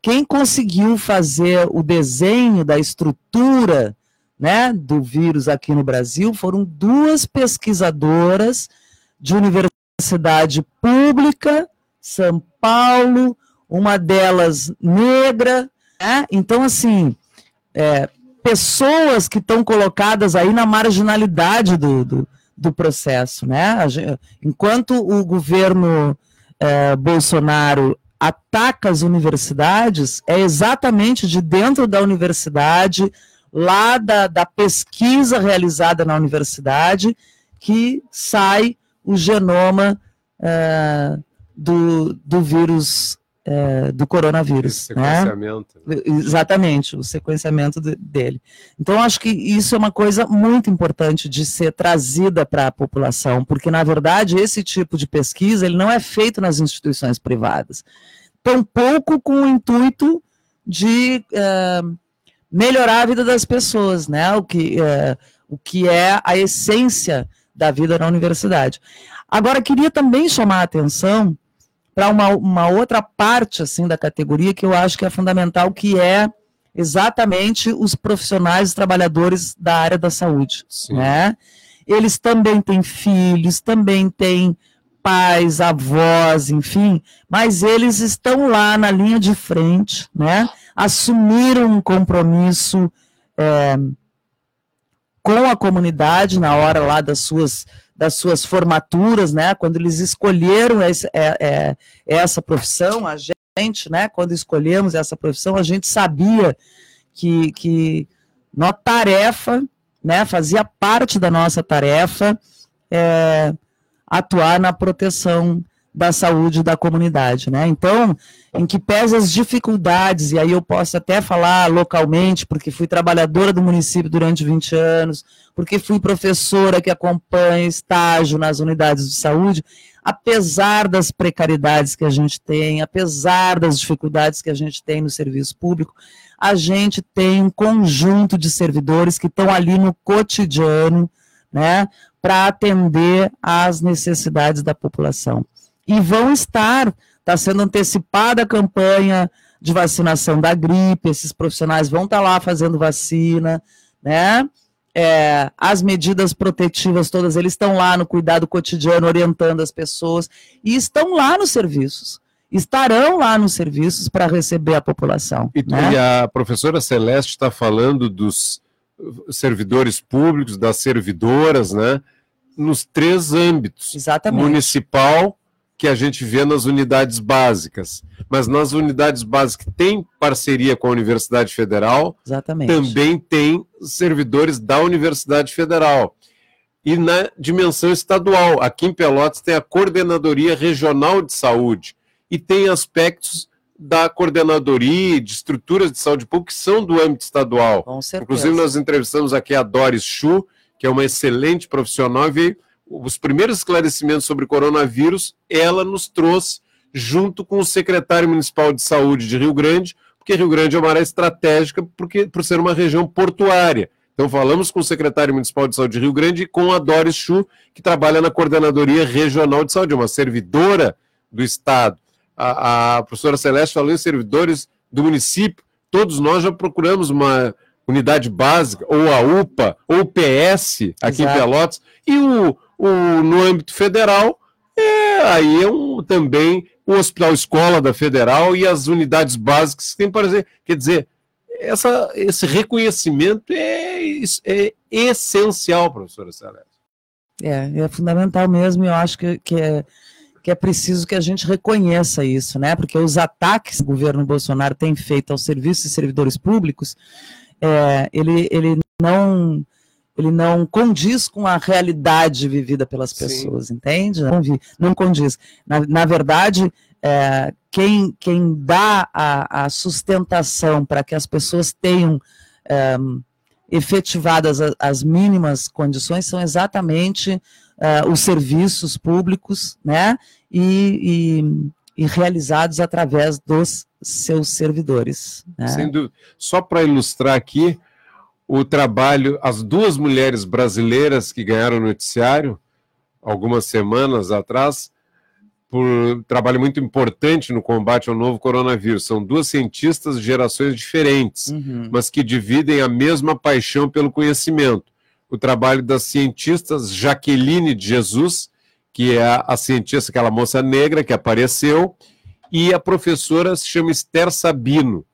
Quem conseguiu fazer o desenho da estrutura né, do vírus aqui no Brasil foram duas pesquisadoras de universidade pública são Paulo, uma delas negra. Né? Então, assim, é, pessoas que estão colocadas aí na marginalidade do, do, do processo. Né? Enquanto o governo é, Bolsonaro ataca as universidades, é exatamente de dentro da universidade, lá da, da pesquisa realizada na universidade, que sai o genoma é, do, do vírus, é, do coronavírus. Né? sequenciamento. Né? Exatamente, o sequenciamento de, dele. Então, acho que isso é uma coisa muito importante de ser trazida para a população, porque, na verdade, esse tipo de pesquisa ele não é feito nas instituições privadas. Tampouco com o intuito de é, melhorar a vida das pessoas, né? o, que, é, o que é a essência da vida na universidade. Agora, queria também chamar a atenção para uma, uma outra parte assim da categoria que eu acho que é fundamental, que é exatamente os profissionais, os trabalhadores da área da saúde, né? Eles também têm filhos, também têm pais, avós, enfim, mas eles estão lá na linha de frente, né? Assumiram um compromisso é, com a comunidade na hora lá das suas das suas formaturas, né? Quando eles escolheram esse, é, é, essa profissão, a gente, né? Quando escolhemos essa profissão, a gente sabia que, que nossa tarefa, né? Fazia parte da nossa tarefa é, atuar na proteção da saúde da comunidade, né? Então, em que pesa as dificuldades, e aí eu posso até falar localmente, porque fui trabalhadora do município durante 20 anos, porque fui professora que acompanha estágio nas unidades de saúde, apesar das precariedades que a gente tem, apesar das dificuldades que a gente tem no serviço público, a gente tem um conjunto de servidores que estão ali no cotidiano, né, para atender às necessidades da população e vão estar, está sendo antecipada a campanha de vacinação da gripe, esses profissionais vão estar tá lá fazendo vacina, né? É, as medidas protetivas todas, eles estão lá no cuidado cotidiano, orientando as pessoas, e estão lá nos serviços, estarão lá nos serviços para receber a população. E, né? e a professora Celeste está falando dos servidores públicos, das servidoras, né? Nos três âmbitos: Exatamente. municipal, que a gente vê nas unidades básicas. Mas nas unidades básicas tem parceria com a Universidade Federal, Exatamente. também tem servidores da Universidade Federal. E na dimensão estadual, aqui em Pelotas tem a Coordenadoria Regional de Saúde e tem aspectos da coordenadoria de estruturas de saúde pública que são do âmbito estadual. Com certeza. Inclusive, nós entrevistamos aqui a Doris Chu, que é uma excelente profissional e veio os primeiros esclarecimentos sobre coronavírus, ela nos trouxe junto com o secretário municipal de saúde de Rio Grande, porque Rio Grande é uma área estratégica porque, por ser uma região portuária. Então falamos com o secretário municipal de saúde de Rio Grande e com a Doris Chu, que trabalha na coordenadoria regional de saúde, uma servidora do estado. A, a professora Celeste falou em servidores do município. Todos nós já procuramos uma unidade básica, ou a UPA, ou o PS aqui Exato. em Pelotas, e o, o, no âmbito federal, é, aí é um, também o Hospital Escola da Federal e as unidades básicas que tem para dizer, quer dizer, essa, esse reconhecimento é, é essencial, professora Celeste. É, é fundamental mesmo, eu acho que, que, é, que é preciso que a gente reconheça isso, né? Porque os ataques que o governo Bolsonaro tem feito aos serviços e servidores públicos, é, ele, ele não ele não condiz com a realidade vivida pelas pessoas, Sim. entende? Não, não condiz. Na, na verdade, é, quem, quem dá a, a sustentação para que as pessoas tenham é, efetivadas as, as mínimas condições são exatamente uh, os serviços públicos, né, e, e, e, realizados através dos seus servidores. Né? Sem dúvida. Só para ilustrar aqui o trabalho, as duas mulheres brasileiras que ganharam o noticiário algumas semanas atrás, por um trabalho muito importante no combate ao novo coronavírus. São duas cientistas de gerações diferentes, uhum. mas que dividem a mesma paixão pelo conhecimento o trabalho das cientistas Jaqueline de Jesus, que é a, cientista, aquela moça negra que apareceu, e a professora se chama Esther Sabino.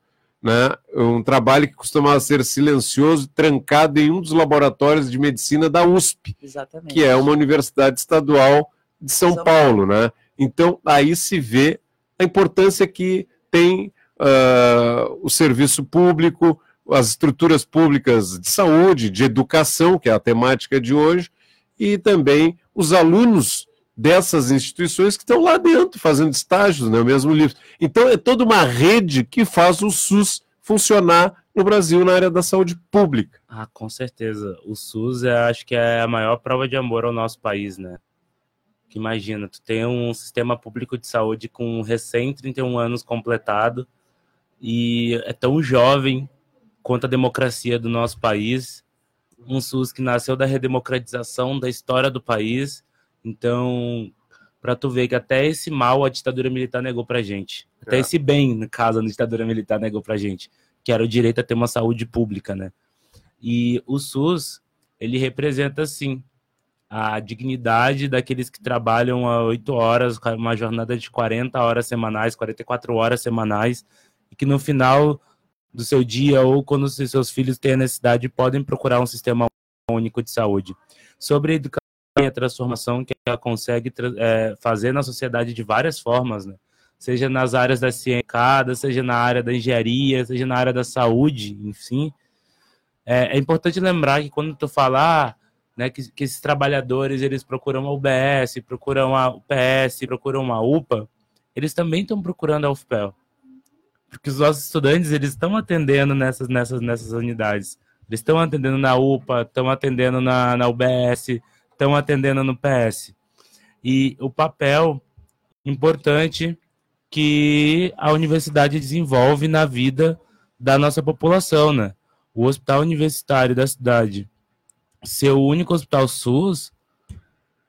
Né? Um trabalho que costumava ser silencioso, trancado em um dos laboratórios de medicina da USP, Exatamente. que é uma universidade estadual de São, São Paulo. Paulo. Né? Então, aí se vê a importância que tem uh, o serviço público, as estruturas públicas de saúde, de educação, que é a temática de hoje, e também os alunos dessas instituições que estão lá dentro fazendo estágios, né, o mesmo livro. Então é toda uma rede que faz o SUS funcionar no Brasil na área da saúde pública. Ah, com certeza. O SUS é, acho que é a maior prova de amor ao nosso país, né? Que imagina, tu tem um sistema público de saúde com recém 31 anos completado e é tão jovem, contra a democracia do nosso país, um SUS que nasceu da redemocratização da história do país. Então, para tu ver que até esse mal a ditadura militar negou pra gente. Até é. esse bem, no caso, a ditadura militar negou pra gente, que era o direito a ter uma saúde pública, né? E o SUS, ele representa, sim, a dignidade daqueles que trabalham a oito horas, uma jornada de 40 horas semanais, 44 horas semanais, e que no final do seu dia ou quando seus filhos têm a necessidade, podem procurar um sistema único de saúde. Sobre a educação a transformação que ela consegue é, fazer na sociedade de várias formas, né? seja nas áreas da ciência, seja na área da engenharia, seja na área da saúde, enfim. É, é importante lembrar que quando tu falar né, que, que, esses trabalhadores eles procuram a UBS, procuram a UPS, procuram a UPA, eles também estão procurando a UFPEL porque os nossos estudantes eles estão atendendo nessas, nessas, nessas unidades. Eles estão atendendo na UPA, estão atendendo na, na UBS, estão atendendo no PS. E o papel importante que a universidade desenvolve na vida da nossa população, né? O hospital universitário da cidade ser o único hospital SUS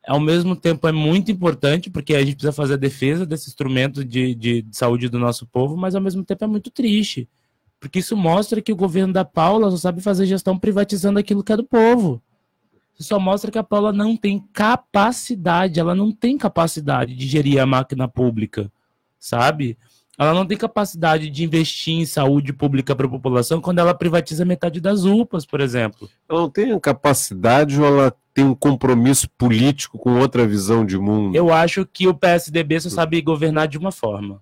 ao mesmo tempo é muito importante, porque a gente precisa fazer a defesa desse instrumento de, de, de, saúde do nosso povo, mas ao mesmo tempo é muito triste, porque isso mostra que o governo da Paula só sabe fazer gestão privatizando aquilo que é do povo. Só mostra que a Paula não tem capacidade, ela não tem capacidade de gerir a máquina pública, sabe? Ela não tem capacidade de investir em saúde pública para a população quando ela privatiza metade das UPAs, por exemplo. Ela não tem capacidade ou ela tem um compromisso político com outra visão de mundo? Eu acho que o PSDB só sabe governar de uma forma.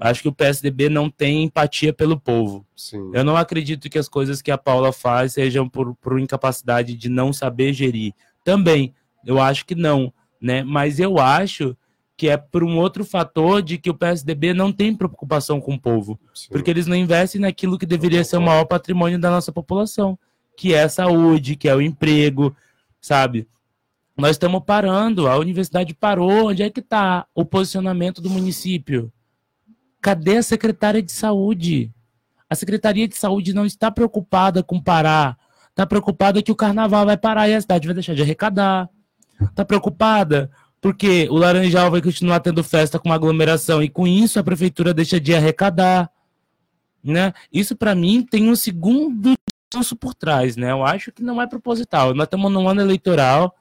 Acho que o PSDB não tem empatia pelo povo. Sim. Eu não acredito que as coisas que a Paula faz sejam por, por incapacidade de não saber gerir. Também, eu acho que não, né? Mas eu acho que é por um outro fator de que o PSDB não tem preocupação com o povo, Sim. porque eles não investem naquilo que deveria ser o maior patrimônio da nossa população, que é a saúde, que é o emprego, sabe? Nós estamos parando, a universidade parou, onde é que está o posicionamento do município? Cadê a secretária de saúde? A Secretaria de Saúde não está preocupada com parar, está preocupada que o carnaval vai parar e a cidade vai deixar de arrecadar. Está preocupada porque o Laranjal vai continuar tendo festa com aglomeração e com isso a prefeitura deixa de arrecadar, né? Isso para mim tem um segundo discurso por trás, né? Eu acho que não é proposital. Nós estamos num ano eleitoral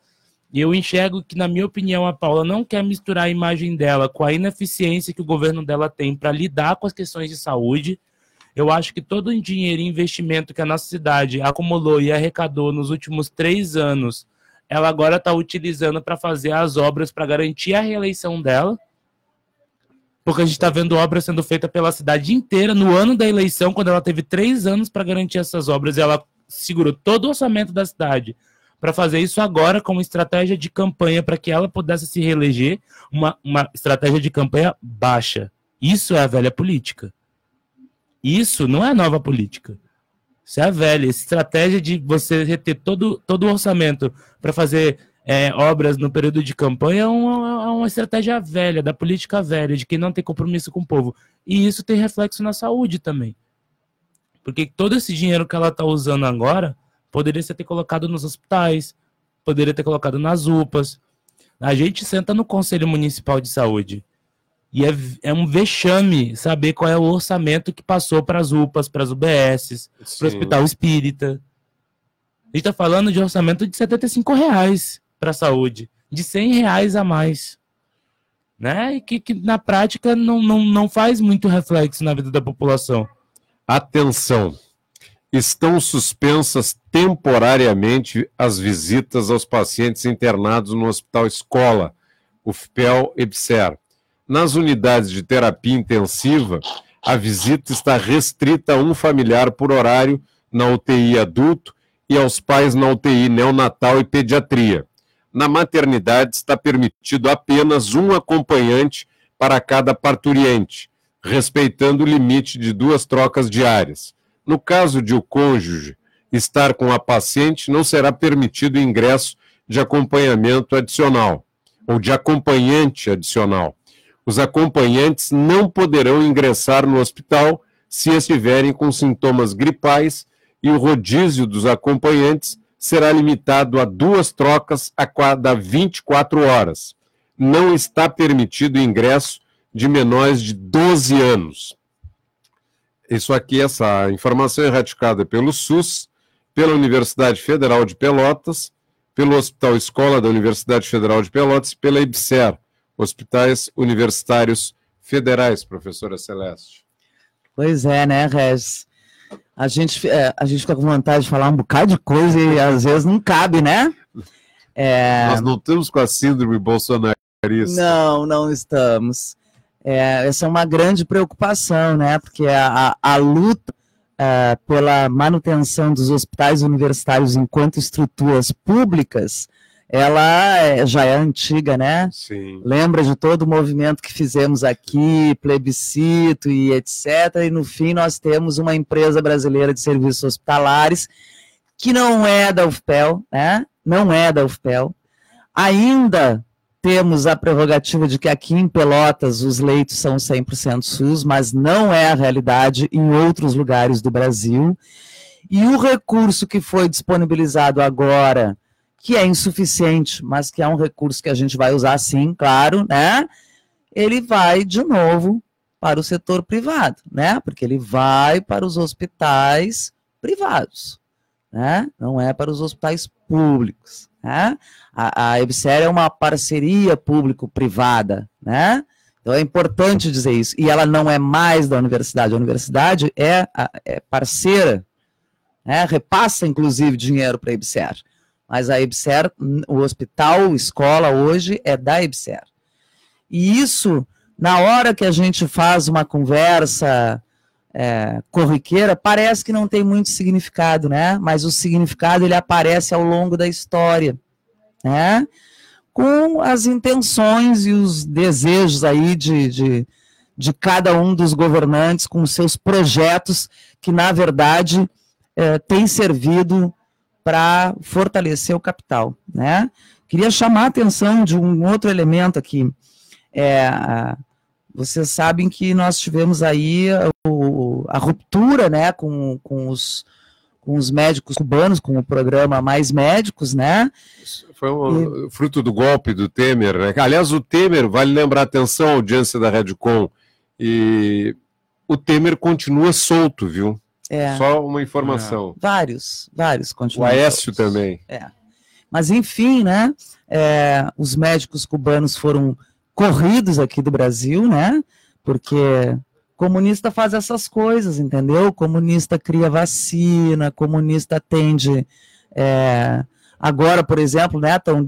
e eu enxergo que, na minha opinião, a Paula não quer misturar a imagem dela com a ineficiência que o governo dela tem para lidar com as questões de saúde. Eu acho que todo o dinheiro e investimento que a nossa cidade acumulou e arrecadou nos últimos três anos ela agora está utilizando para fazer as obras para garantir a reeleição dela. Porque a gente está vendo obras sendo feitas pela cidade inteira no ano da eleição, quando ela teve três anos para garantir essas obras, e ela segurou todo o orçamento da cidade para fazer isso agora como estratégia de campanha para que ela pudesse se reeleger, uma, uma estratégia de campanha baixa. Isso é a velha política. Isso não é nova política. Isso é a velha. Estratégia de você reter todo, todo o orçamento para fazer é, obras no período de campanha é uma, é uma estratégia velha, da política velha, de quem não tem compromisso com o povo. E isso tem reflexo na saúde também. Porque todo esse dinheiro que ela está usando agora poderia ser ter colocado nos hospitais, poderia ter colocado nas UPAs. A gente senta no Conselho Municipal de Saúde e é, é um vexame saber qual é o orçamento que passou para as UPAs, para as UBSs, para o Hospital Espírita. A gente está falando de orçamento de 75 reais para a saúde, de 100 reais a mais. Né? E que, que na prática não, não, não faz muito reflexo na vida da população. Atenção! Estão suspensas temporariamente as visitas aos pacientes internados no Hospital Escola, o FPEL-EBSER nas unidades de terapia intensiva, a visita está restrita a um familiar por horário na UTI adulto e aos pais na UTI neonatal e pediatria. Na maternidade está permitido apenas um acompanhante para cada parturiente, respeitando o limite de duas trocas diárias. No caso de o cônjuge estar com a paciente, não será permitido ingresso de acompanhamento adicional ou de acompanhante adicional. Os acompanhantes não poderão ingressar no hospital se estiverem com sintomas gripais e o rodízio dos acompanhantes será limitado a duas trocas a cada 24 horas. Não está permitido o ingresso de menores de 12 anos. Isso aqui, essa informação é raticada pelo SUS, pela Universidade Federal de Pelotas, pelo Hospital Escola da Universidade Federal de Pelotas e pela IBSER, hospitais universitários federais, professora Celeste. Pois é, né, Regis? A gente, é, a gente fica com vontade de falar um bocado de coisa e às vezes não cabe, né? É... Nós não estamos com a síndrome bolsonarista. Não, não estamos. É, essa é uma grande preocupação, né? Porque a, a, a luta é, pela manutenção dos hospitais universitários enquanto estruturas públicas ela é, já é antiga, né? Sim. Lembra de todo o movimento que fizemos aqui, plebiscito e etc. E no fim nós temos uma empresa brasileira de serviços hospitalares que não é da UFPEL, né? Não é da UFPEL. Ainda temos a prerrogativa de que aqui em Pelotas os leitos são 100% SUS, mas não é a realidade em outros lugares do Brasil. E o recurso que foi disponibilizado agora que é insuficiente, mas que é um recurso que a gente vai usar sim, claro, né? Ele vai de novo para o setor privado, né? Porque ele vai para os hospitais privados, né? Não é para os hospitais públicos, né? A, a EBSER é uma parceria público-privada, né? Então é importante dizer isso. E ela não é mais da universidade. A universidade é, é parceira, né? repassa inclusive dinheiro para a EBSER mas a EBSER, o hospital, escola hoje é da EBSER. E isso, na hora que a gente faz uma conversa é, corriqueira, parece que não tem muito significado, né? Mas o significado ele aparece ao longo da história, né? Com as intenções e os desejos aí de, de, de cada um dos governantes, com seus projetos que, na verdade, é, têm servido para fortalecer o capital. Né? Queria chamar a atenção de um outro elemento aqui. É, vocês sabem que nós tivemos aí a, a ruptura né, com, com, os, com os médicos cubanos, com o programa Mais Médicos, né? Foi um, e... fruto do golpe do Temer, né? Aliás, o Temer, vale lembrar atenção, audiência da Redcom, e o Temer continua solto, viu? É. Só uma informação. É. Vários, vários continuam. O Aécio também. É. Mas, enfim, né? É, os médicos cubanos foram corridos aqui do Brasil, né? Porque comunista faz essas coisas, entendeu? Comunista cria vacina, comunista atende é, agora, por exemplo, né, estão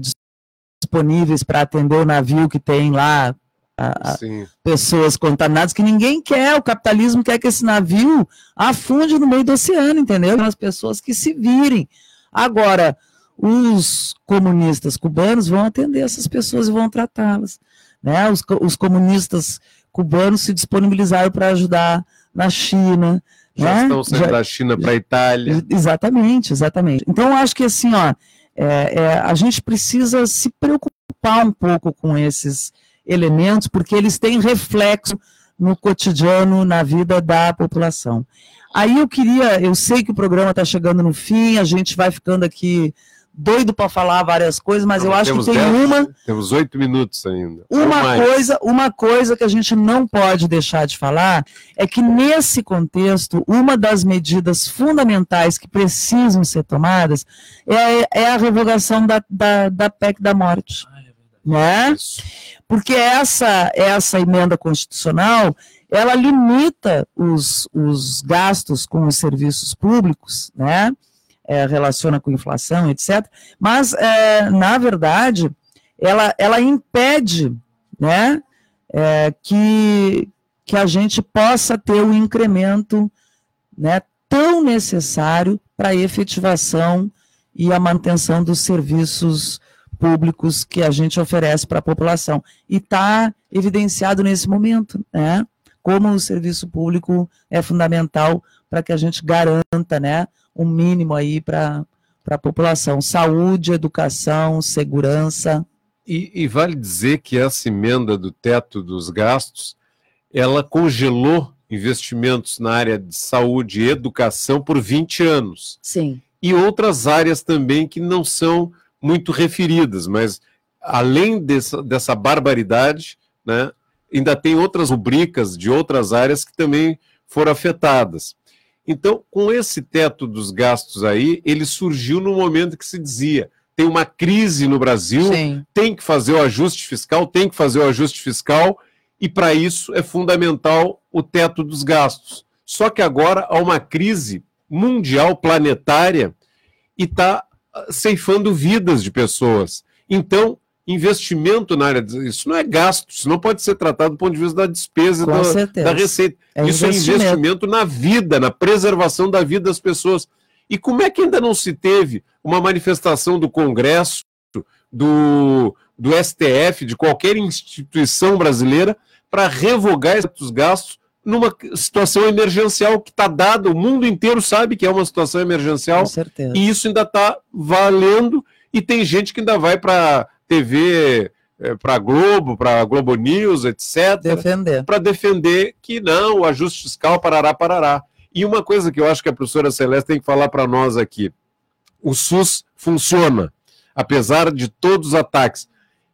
disponíveis para atender o navio que tem lá a, a pessoas contaminadas, que ninguém quer, o capitalismo quer que esse navio afunde no meio do oceano, entendeu? As pessoas que se virem. Agora, os comunistas cubanos vão atender essas pessoas e vão tratá-las. Né? Os, os comunistas cubanos se disponibilizaram para ajudar na China. Já né? estão saindo Já, da China para a Itália. Exatamente, exatamente. Então, acho que assim, ó, é, é, a gente precisa se preocupar um pouco com esses elementos, porque eles têm reflexo no cotidiano, na vida da população. Aí eu queria, eu sei que o programa está chegando no fim, a gente vai ficando aqui doido para falar várias coisas, mas não, eu acho que tem dez, uma. Temos oito minutos ainda. Uma coisa, uma coisa que a gente não pode deixar de falar é que nesse contexto, uma das medidas fundamentais que precisam ser tomadas é, é a revogação da, da, da PEC da morte. Ah, é né? Porque essa, essa emenda constitucional ela limita os, os gastos com os serviços públicos, né? É, relaciona com inflação, etc. Mas, é, na verdade, ela, ela impede né, é, que, que a gente possa ter o incremento né, tão necessário para a efetivação e a manutenção dos serviços públicos que a gente oferece para a população. E está evidenciado nesse momento, né? Como o serviço público é fundamental para que a gente garanta, né, um mínimo aí para a população. Saúde, educação, segurança. E, e, vale dizer que essa emenda do teto dos gastos, ela congelou investimentos na área de saúde e educação por 20 anos. Sim. E outras áreas também que não são muito referidas, mas além dessa, dessa barbaridade, né, ainda tem outras rubricas de outras áreas que também foram afetadas. Então, com esse teto dos gastos aí, ele surgiu no momento que se dizia: tem uma crise no Brasil, Sim. tem que fazer o ajuste fiscal, tem que fazer o ajuste fiscal, e para isso é fundamental o teto dos gastos. Só que agora há uma crise mundial, planetária, e está ceifando vidas de pessoas. Então, investimento na área. De, isso não é gasto, isso não pode ser tratado do ponto de vista da despesa da, da, receita. É isso é investimento na vida, na preservação da vida das pessoas. E como é que ainda não se teve uma manifestação do Congresso, do, do STF, de qualquer instituição brasileira, para revogar esses gastos numa situação emergencial que está dada, o mundo inteiro sabe que é uma situação emergencial, e isso ainda está valendo, e tem gente que ainda vai para TV é, para Globo, para Globo News, etc. Defender. Para defender que não, o ajuste fiscal, parará, parará. E uma coisa que eu acho que a professora Celeste tem que falar para nós aqui: o SUS funciona, apesar de todos os ataques.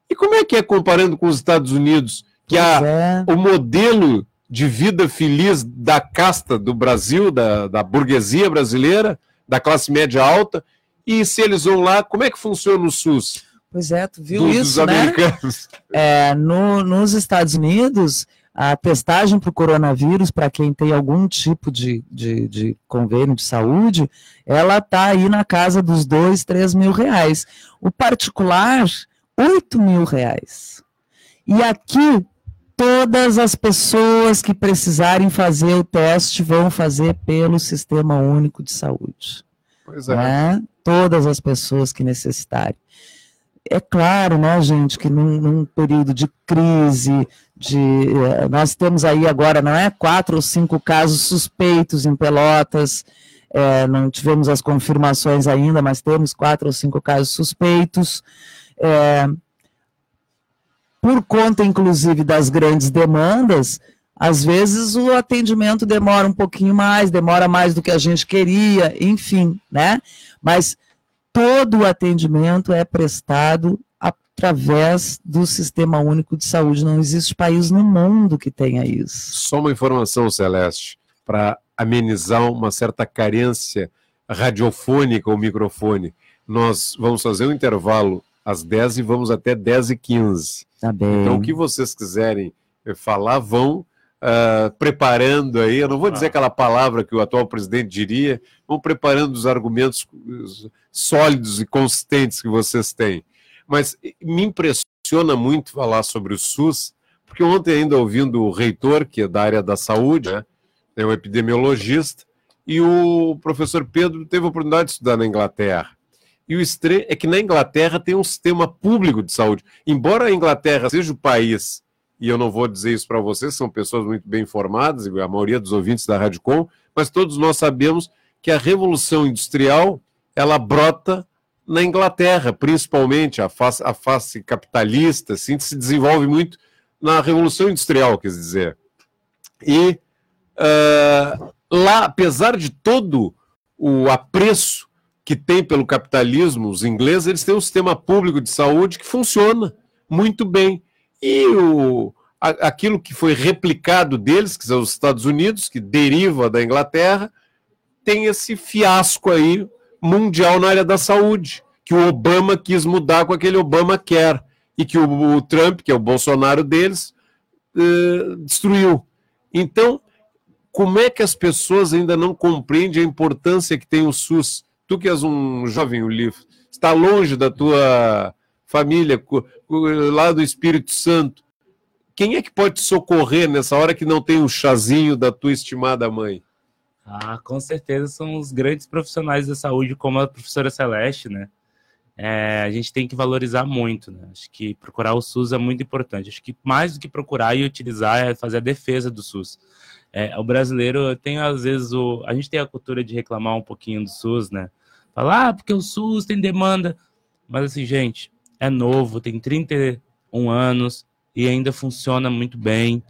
E como é que é comparando com os Estados Unidos, que a, é. o modelo de vida feliz da casta do Brasil, da, da burguesia brasileira, da classe média alta, e se eles vão lá, como é que funciona o SUS? Pois é, tu viu dos, isso, dos né? É, no, nos Estados Unidos, a testagem para o coronavírus, para quem tem algum tipo de, de, de convênio de saúde, ela está aí na casa dos dois, três mil reais. O particular, oito mil reais. E aqui, todas as pessoas que precisarem fazer o teste vão fazer pelo Sistema Único de Saúde. Pois é. Né? Todas as pessoas que necessitarem é claro, né, gente, que num, num período de crise, de, eh, nós temos aí agora, não é, quatro ou cinco casos suspeitos em Pelotas, é, não tivemos as confirmações ainda, mas temos quatro ou cinco casos suspeitos. É, por conta, inclusive, das grandes demandas, às vezes o atendimento demora um pouquinho mais, demora mais do que a gente queria, enfim, né? Mas todo o atendimento é prestado através do Sistema Único de Saúde. Não existe país no mundo que tenha isso. Só uma informação, Celeste, para amenizar uma certa carência radiofônica ou microfone. Nós vamos fazer um intervalo às 10 e vamos até 10 e 15. Tá bem. Então, o que vocês quiserem falar, vão uh, preparando aí, eu não vou dizer ah. aquela palavra que o atual presidente diria, vão preparando os argumentos sólidos e consistentes que vocês têm. Mas me impressiona muito falar sobre o SUS, porque ontem ainda ouvindo o reitor, que é da área da saúde, né, é um epidemiologista, e o professor Pedro teve a oportunidade de estudar na Inglaterra. E o estranho é que na Inglaterra tem um sistema público de saúde. Embora a Inglaterra seja o país, e eu não vou dizer isso para vocês, são pessoas muito bem informadas, a maioria dos ouvintes da Radicom, mas todos nós sabemos que a revolução industrial ela brota na Inglaterra, principalmente a face, a face capitalista, assim, se desenvolve muito na revolução industrial, quer dizer. E uh, lá, apesar de todo o apreço que tem pelo capitalismo, os ingleses, eles têm um sistema público de saúde que funciona muito bem. E o, a, aquilo que foi replicado deles, que são os Estados Unidos, que deriva da Inglaterra, tem esse fiasco aí mundial na área da saúde, que o Obama quis mudar com aquele Obama quer, e que o, o Trump, que é o Bolsonaro deles, eh, destruiu. Então, como é que as pessoas ainda não compreendem a importância que tem o SUS? Tu que és um jovem Ulivo, está longe da tua família, lá do Espírito Santo. Quem é que pode te socorrer nessa hora que não tem o chazinho da tua estimada mãe? Ah, com certeza são os grandes profissionais da saúde, como a professora Celeste, né? É, a gente tem que valorizar muito, né? Acho que procurar o SUS é muito importante. Acho que mais do que procurar e utilizar é fazer a defesa do SUS. É, o brasileiro tem, às vezes, o, a gente tem a cultura de reclamar um pouquinho do SUS, né? Falar, ah, porque o SUS tem demanda. Mas, assim, gente, é novo, tem 31 anos e ainda funciona muito bem,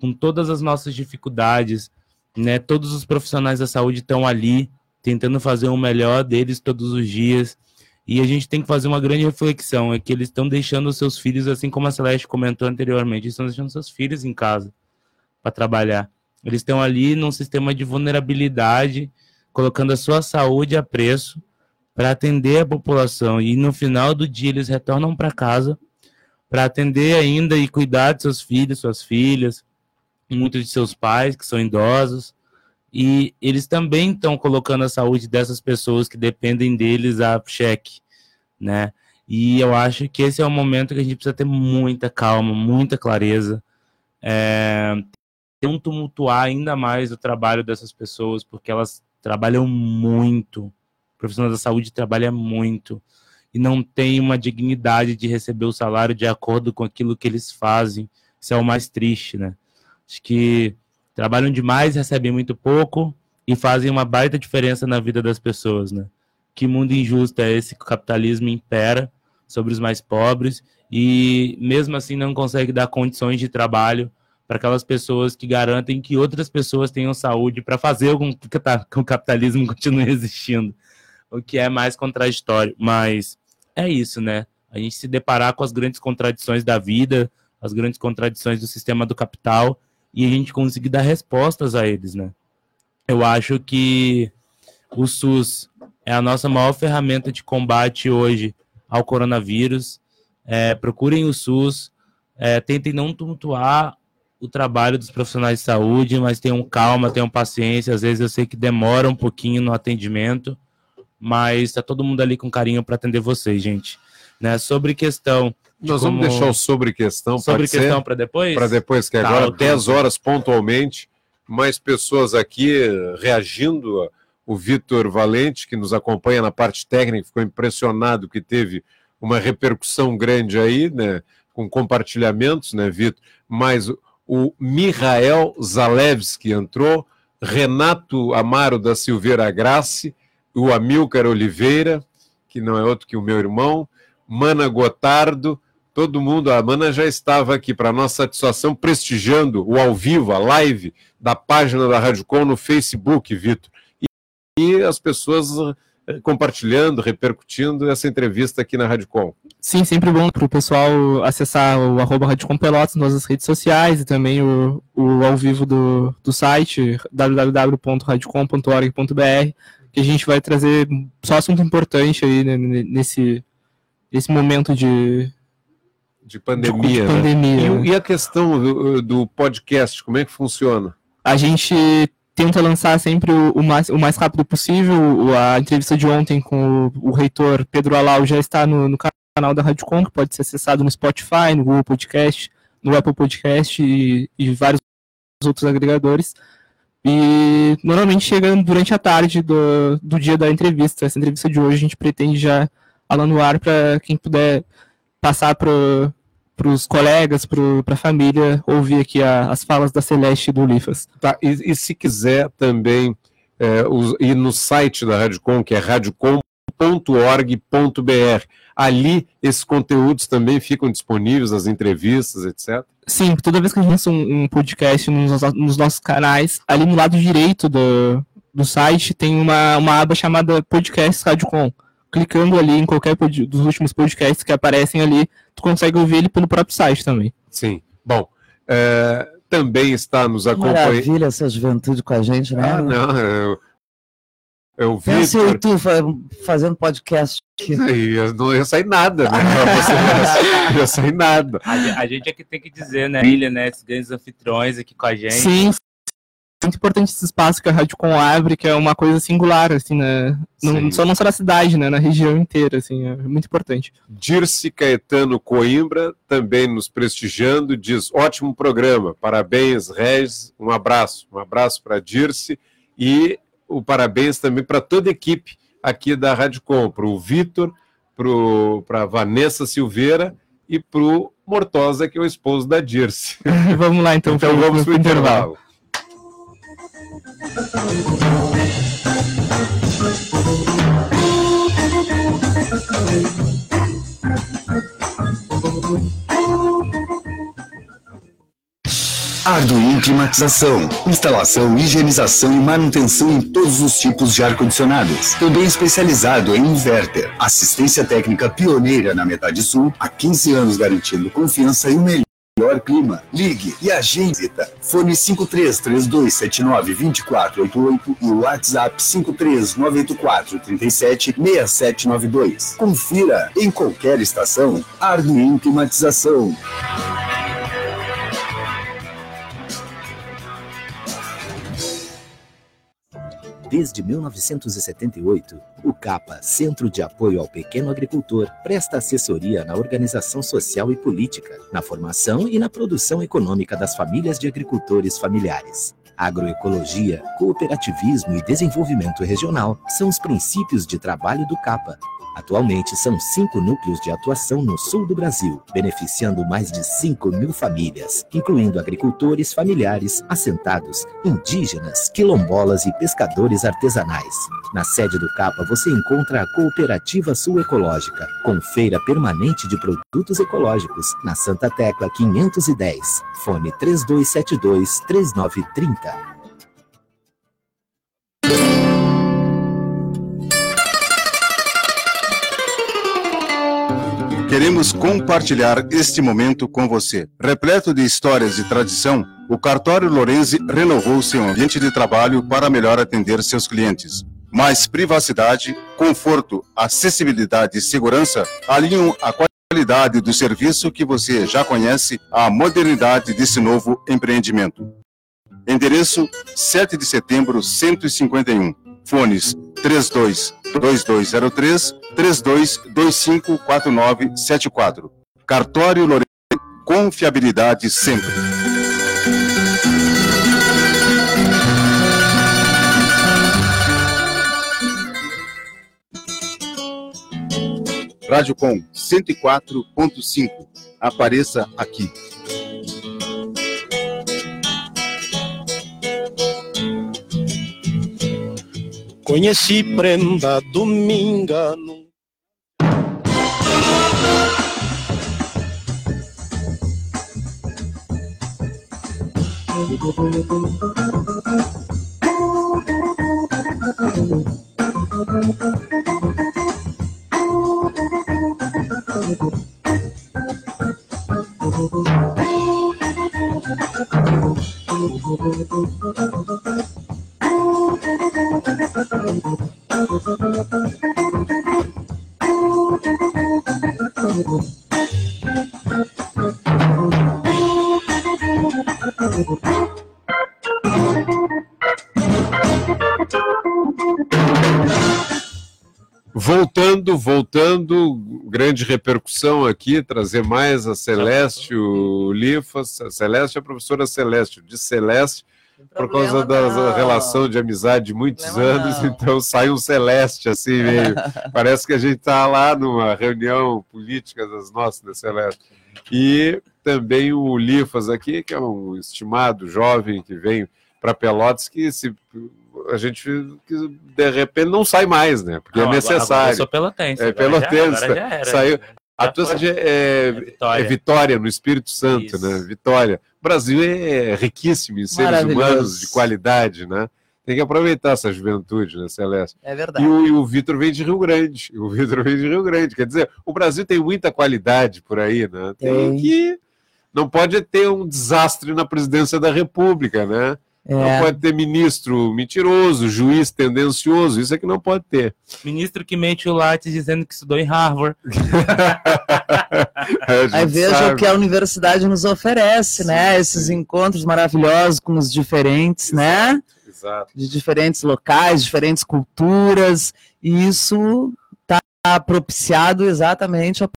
com todas as nossas dificuldades, né? Todos os profissionais da saúde estão ali, tentando fazer o melhor deles todos os dias. E a gente tem que fazer uma grande reflexão, é que eles estão deixando seus filhos, assim como a Celeste comentou anteriormente, estão deixando seus filhos em casa para trabalhar. Eles estão ali num sistema de vulnerabilidade, colocando a sua saúde a preço para atender a população. E no final do dia eles retornam para casa para atender ainda e cuidar de seus filhos, suas filhas, muitos de seus pais que são idosos. E eles também estão colocando a saúde dessas pessoas que dependem deles a cheque, né? E eu acho que esse é o momento que a gente precisa ter muita calma, muita clareza. É, não tumultuar ainda mais o trabalho dessas pessoas, porque elas trabalham muito. O profissional da saúde trabalha muito e não tem uma dignidade de receber o salário de acordo com aquilo que eles fazem. Isso é o mais triste, né? Acho que trabalham demais, recebem muito pouco e fazem uma baita diferença na vida das pessoas, né? Que mundo injusto é esse que o capitalismo impera sobre os mais pobres e mesmo assim não consegue dar condições de trabalho para aquelas pessoas que garantem que outras pessoas tenham saúde para fazer com que o capitalismo continue existindo, o que é mais contraditório. Mas é isso, né? A gente se deparar com as grandes contradições da vida, as grandes contradições do sistema do capital e a gente conseguir dar respostas a eles, né? Eu acho que o SUS é a nossa maior ferramenta de combate hoje ao coronavírus. É, procurem o SUS, é, tentem não tumultuar o trabalho dos profissionais de saúde, mas tenham calma, tenham paciência. Às vezes eu sei que demora um pouquinho no atendimento, mas está todo mundo ali com carinho para atender vocês, gente. Né? Sobre questão. Nós como... vamos deixar o sobre questão sobre questão para depois? Para depois, que tá, agora, 10 horas pontualmente, mais pessoas aqui reagindo. O Vitor Valente, que nos acompanha na parte técnica, ficou impressionado que teve uma repercussão grande aí, né? Com compartilhamentos, né, Vitor? Mas o Mihael Zalewski entrou, Renato Amaro da Silveira Grace, o Amilcar Oliveira, que não é outro que o meu irmão, Mana Gotardo, todo mundo, a Mana já estava aqui para nossa satisfação prestigiando o ao vivo, a live da página da Rádio Com no Facebook, Vitor. E, e as pessoas eh, compartilhando, repercutindo essa entrevista aqui na Rádio Com. Sim, sempre bom para o pessoal acessar o arroba Rádio Com Pelotas nas redes sociais e também o, o ao vivo do, do site www.radiocom.org.br que a gente vai trazer só assunto importante aí né, nesse, nesse momento de, de pandemia. De, né? pandemia. E, e, a questão do, do, podcast, como é que funciona? A gente tenta lançar sempre o, o, mais, o mais rápido possível. A entrevista de ontem com o, o reitor Pedro Alau já está no, no canal da Rádio Com, que pode ser acessado no Spotify, no Google Podcast, no Apple Podcast e, e vários outros agregadores. E normalmente chega durante a tarde do, do dia da entrevista. Essa entrevista de hoje a gente pretende já ela no ar para quem puder passar para os colegas, para a família, ouvir aqui a, as falas da Celeste e do Lifas. Tá, e, e se quiser também é, os, ir no site da Radiocom, que é radiocom.org.br, ali esses conteúdos também ficam disponíveis, as entrevistas, etc. Sim, toda vez que a gente lança um, um podcast nos, nos, nossos canais, ali no lado direito do, do site tem uma, uma aba chamada Podcast Radiocom clicando ali em qualquer dos últimos podcasts que aparecem ali, tu consegue ouvir ele pelo próprio site também. Sim. Bom, é, também está nos acompanhando. Maravilha essa juventude com a gente, né? Ah, não, eu, eu vi. Pensa eu tu fazendo podcast. Eu não ia sair nada, né? Você ia sair nada. A, gente é que tem que dizer, né? Filha, né? Esses grandes anfitriões aqui com a gente. Sim, muito importante esse espaço que a Rádio Com abre, que é uma coisa singular, assim, né? Não, só não só na cidade, né? Na região inteira, assim, é muito importante. Dirce Caetano Coimbra, também nos prestigiando, diz, ótimo programa, parabéns, Regis, um abraço, um abraço para Dirce e o parabéns também para toda a equipe aqui da Rádio Com, para o Vitor, para Vanessa Silveira e para o Mortosa, que é o esposo da Dirce. vamos lá, então. Então vamos para o intervalo. intervalo. Arduino Climatização, instalação, higienização e manutenção em todos os tipos de ar-condicionados. Também especializado em inverter. Assistência técnica pioneira na metade sul, há 15 anos garantindo confiança e o melhor melhor clima. Ligue e agende. Fone 5332792488 e WhatsApp 53984376792. Confira em qualquer estação Arduino Climatização. Desde 1978, o CAPA, Centro de Apoio ao Pequeno Agricultor, presta assessoria na organização social e política, na formação e na produção econômica das famílias de agricultores familiares. Agroecologia, cooperativismo e desenvolvimento regional são os princípios de trabalho do CAPA Atualmente, são cinco núcleos de atuação no sul do Brasil, beneficiando mais de 5 mil famílias, incluindo agricultores familiares, assentados, indígenas, quilombolas e pescadores artesanais. Na sede do CAPA você encontra a Cooperativa Sul Ecológica, com feira permanente de produtos ecológicos, na Santa Tecla 510. Fone 3272 3930. Queremos compartilhar este momento com você. Repleto de histórias e tradição, o Cartório Lorenzi renovou seu ambiente de trabalho para melhor atender seus clientes. Mais privacidade, conforto, acessibilidade e segurança alinham a qualidade do serviço que você já conhece à modernidade desse novo empreendimento. Endereço 7 de setembro 151. Fones 32 2203 3225 4974. Cartório Lorena, confiabilidade sempre. Rádio Com 104.5. Apareça aqui. Conheci prenda dominga num. Voltando, voltando, grande repercussão aqui, trazer mais a Celeste, o Lifas, a Celeste, é a professora Celeste, de Celeste, por causa da relação de amizade de muitos anos, não. então sai um Celeste assim meio. Parece que a gente está lá numa reunião política das nossas da Celeste. E também o Lifas aqui, que é um estimado jovem que vem para Pelotas, que se a gente de repente não sai mais, né? Porque é não, é necessário. Agora, pelotense. É pelotense. Saiu. A tua é, é, Vitória. é, Vitória. no Espírito Santo, Isso. né? Vitória. O Brasil é riquíssimo em seres humanos de qualidade, né? Tem que aproveitar essa juventude, né, Celeste? É verdade. E o, o Vitor vem de Rio Grande. O Vitor vem de Rio Grande. Quer dizer, o Brasil tem muita qualidade por aí, né? Tem, tem. que. Não pode ter um desastre na presidência da República, né? É. Não pode ter ministro mentiroso, juiz tendencioso, isso é que não pode ter. Ministro que mente o Lattes dizendo que estudou em Harvard. Aí veja o que a universidade nos oferece, né? sim, né? Esses sim. encontros maravilhosos com os diferentes, Exato. né? Exato. De diferentes locais, diferentes culturas, e isso está propiciado exatamente a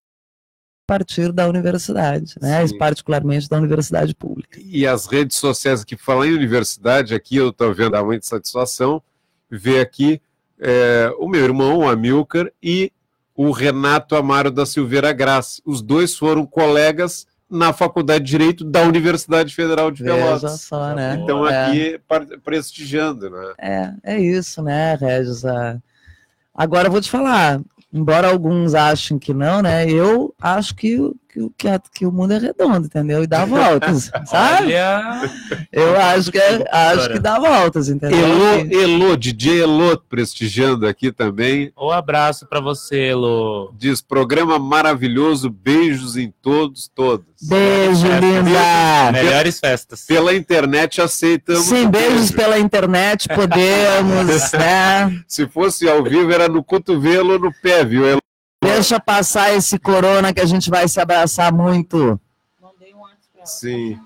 partir da universidade, né? Sim. particularmente da universidade pública. E as redes sociais que falam em universidade, aqui eu estou vendo, dá muita satisfação ver aqui é, o meu irmão, o Amilcar, e o Renato Amaro da Silveira Graça. Os dois foram colegas na Faculdade de Direito da Universidade Federal de Pelotas. Veja só, né? Então é. aqui prestigiando, né? É, é isso, né, Regis? Agora eu vou te falar, embora alguns achem que não, né? Eu acho que, que, que, que o mundo é redondo, entendeu? E dá voltas, sabe? Olha... Eu acho que, é, acho que dá voltas, entendeu? Elô, Elô, DJ Elô prestigiando aqui também. Um abraço para você, Elô. Diz, programa maravilhoso, beijos em todos, todos. Beijo, linda! Melhores festas. Pela internet aceitamos. Sim, beijos pela internet, podemos, né? Se fosse ao vivo, era no cotovelo ou no pé, viu? Deixa passar esse corona que a gente vai se abraçar muito. Sim.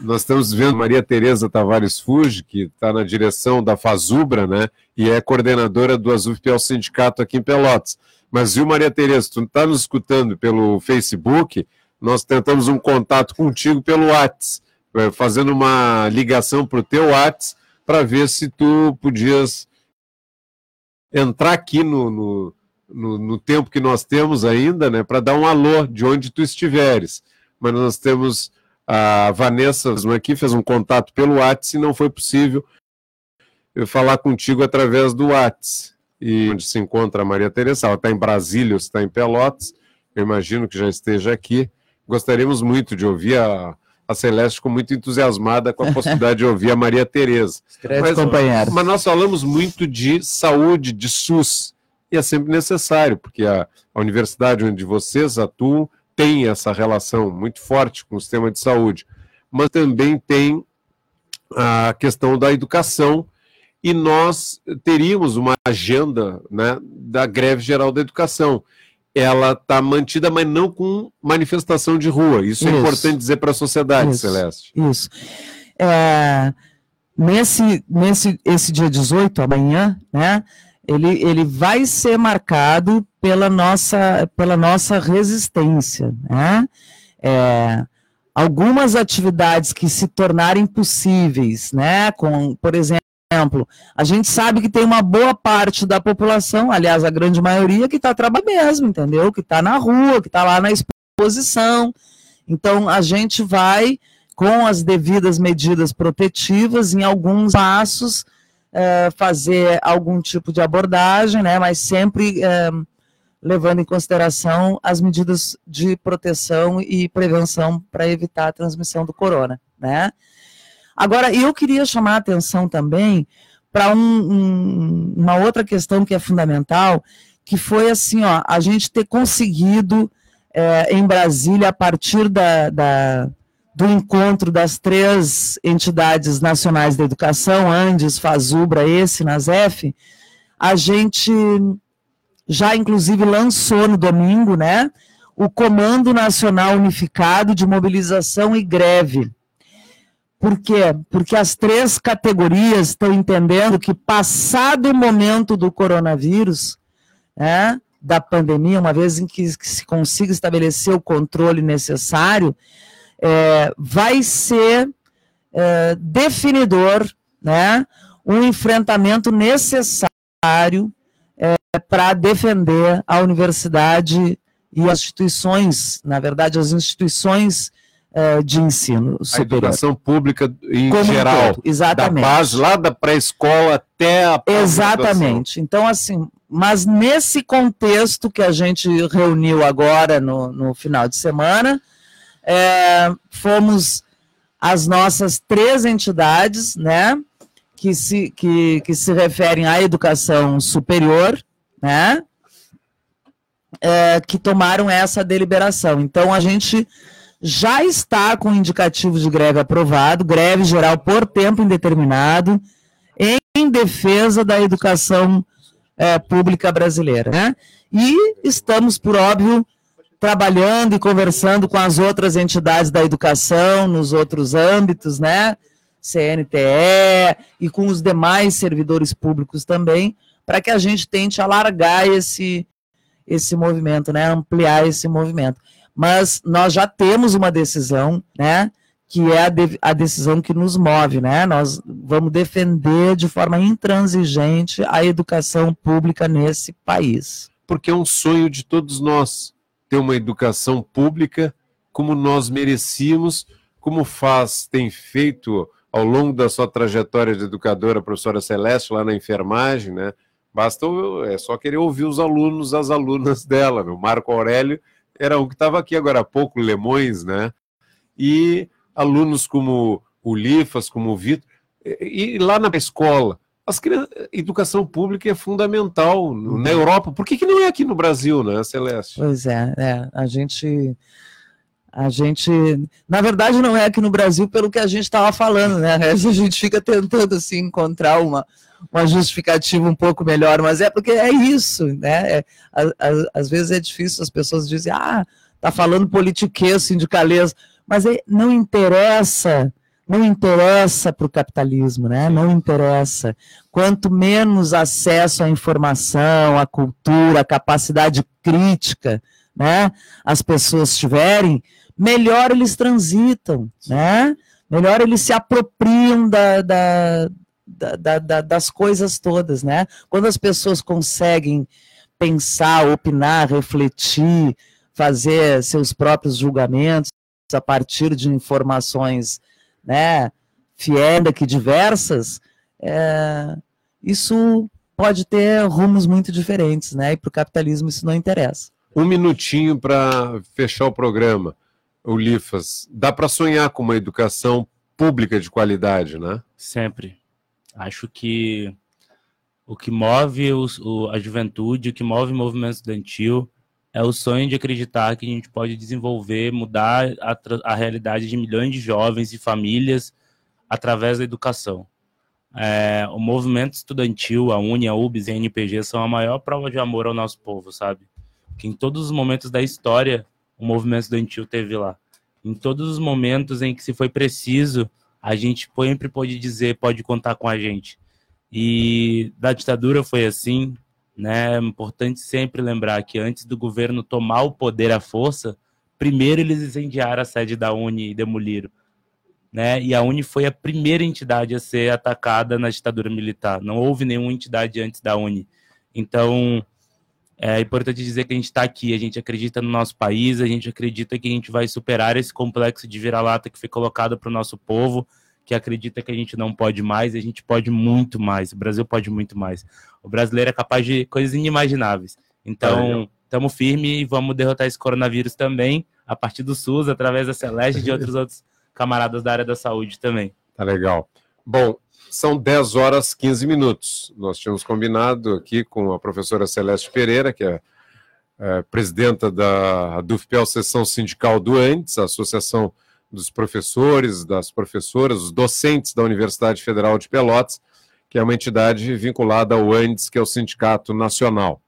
Nós estamos vendo Maria Tereza Tavares Fuji, que está na direção da Fazubra, né? E é coordenadora do Azul Fiel Sindicato aqui em Pelotas. Mas viu, Maria Tereza, tu está nos escutando pelo Facebook, nós tentamos um contato contigo pelo WhatsApp, eh, fazendo uma ligação para o teu WhatsApp para ver se tu podias entrar aqui no, no, no, no tempo que nós temos ainda, né, para dar um alô de onde tu estiveres. Mas nós temos a Vanessa aqui, fez um contato pelo WhatsApp e não foi possível eu falar contigo através do WhatsApp. E onde se encontra a Maria Teresa, ela está em Brasília, está em Pelotas, eu imagino que já esteja aqui. Gostaríamos muito de ouvir a, a Celeste ficou muito entusiasmada com a possibilidade de ouvir a Maria Tereza. Mas, mas, nós falamos muito de saúde, de SUS, e é sempre necessário, porque a, a universidade onde vocês atuam tem essa relação muito forte com o sistema de saúde, mas também tem a questão da educação, e nós teríamos uma agenda né, da greve geral da educação ela está mantida, mas não com manifestação de rua. Isso, é isso. é importante dizer para a sociedade, isso, Celeste. Isso. É, nesse, nesse esse dia 18, amanhã, né, ele, ele vai ser marcado pela nossa, pela nossa resistência. Né? É, algumas atividades que se tornarem possíveis, né, com, por exemplo, a gente sabe que tem uma boa parte da população, aliás, a grande maioria, que está trabalhando mesmo, entendeu? Que está na rua, que está lá na exposição. Então, a gente vai, com as devidas medidas protetivas, em alguns passos, é, fazer algum tipo de abordagem, né? Mas sempre é, levando em consideração as medidas de proteção e prevenção para evitar a transmissão do corona, né? Agora, eu queria chamar a atenção também para um, um, uma outra questão que é fundamental, que foi assim, ó, a gente ter conseguido é, em Brasília, a partir da, da, do encontro das três entidades nacionais da educação, Andes, Fazubra, esse, Nasef, a gente já inclusive lançou no domingo, né, o Comando Nacional Unificado de Mobilização e Greve, Por quê? Porque as três categorias estão entendendo que, passado o momento do coronavírus, né, da pandemia, uma vez em que, que se consiga estabelecer o controle necessário, é, vai ser é, definidor né, um enfrentamento necessário é, para defender a universidade e as instituições, na verdade, as instituições é, de ensino superior. A educação pública em Como geral, exatamente. da base, lá da pré-escola até a Exatamente. Então, assim, mas nesse contexto que a gente reuniu agora no, no final de semana, é, fomos as nossas três entidades, né, que se, que, que se referem à educação superior, né, é, que tomaram essa deliberação. Então, a gente já está com o indicativo de greve aprovado, greve geral por tempo indeterminado, em defesa da educação é, pública brasileira. Né? E estamos, por óbvio, trabalhando e conversando com as outras entidades da educação, nos outros âmbitos, né? CNTE e com os demais servidores públicos também, para que a gente tente alargar esse, esse movimento, né? ampliar esse movimento. Mas nós já temos uma decisão, né? que é a, de, a decisão que nos move, né? Nós vamos defender de forma intransigente a educação pública nesse país. Porque é um sonho de todos nós ter uma educação pública como nós merecíamos, como faz, tem feito ao longo da sua trajetória de educadora, a professora Celeste, lá na enfermagem, né? Basta, é só querer ouvir os alunos, as alunas dela. O Marco Aurélio era um que estava aqui agora há pouco, Lemões, né? E alunos como o Lifas, como o Vitor, e, e lá na escola, as crianças, educação pública é fundamental uhum. na Europa. Por que, que não é aqui no Brasil, né, Celeste? Pois é, é a gente a gente, na verdade, não é aqui no Brasil pelo que a gente estava falando, né? A gente fica tentando assim encontrar uma, uma justificativa um pouco melhor, mas é porque é isso, né? É, a, a, às vezes é difícil, as pessoas dizem, ah, tá falando politiquês, sindicalês, mas é, não interessa, não interessa para o capitalismo, né? Não interessa. Quanto menos acesso à informação, à cultura, à capacidade crítica, né, as pessoas tiverem, melhor eles transitam, né? Melhor eles se apropriam da, da, da, da, das coisas todas, né? Quando as pessoas conseguem pensar, opinar, refletir, fazer seus próprios julgamentos a partir de informações, né, fiéis que diversas, é, isso pode ter rumos muito diferentes, né? E para o capitalismo isso não interessa. Um minutinho para fechar o programa o Lifas, dá para sonhar com uma educação pública de qualidade, né? Sempre. Acho que o que move os, o, a juventude, o que move o movimento estudantil é o sonho de acreditar que a gente pode desenvolver, mudar a, a realidade de milhões de jovens e famílias através da educação. É, o movimento estudantil, a UNE, a UBS e a NPG são a maior prova de amor ao nosso povo, sabe? Que em todos os momentos da história o movimento estudantil teve lá. Em todos os momentos em que se foi preciso, a gente sempre pode dizer, pode contar com a gente. E da ditadura foi assim, né? É importante sempre lembrar que antes do governo tomar o poder à força, primeiro eles incendiaram a sede da Uni e demoliram. Né? E a Uni foi a primeira entidade a ser atacada na ditadura militar. Não houve nenhuma entidade antes da Uni. Então, é importante dizer que a gente está aqui, a gente acredita no nosso país, a gente acredita que a gente vai superar esse complexo de vira-lata que foi colocado para o nosso povo, que acredita que a gente não pode mais, a gente pode muito mais, o Brasil pode muito mais. O brasileiro é capaz de coisas inimagináveis. Então, estamos firmes e vamos derrotar esse coronavírus também, a partir do SUS, através da Celeste e de outros outros camaradas da área da saúde também. Tá legal. Bom, são 10 horas 15 minutos. Nós tínhamos combinado aqui com a professora Celeste Pereira, que é, é presidenta da DUFPEL, Seção Sindical do ANDES, a Associação dos Professores, das Professoras, os docentes da Universidade Federal de Pelotas, que é uma entidade vinculada ao ANDES, que é o Sindicato Nacional.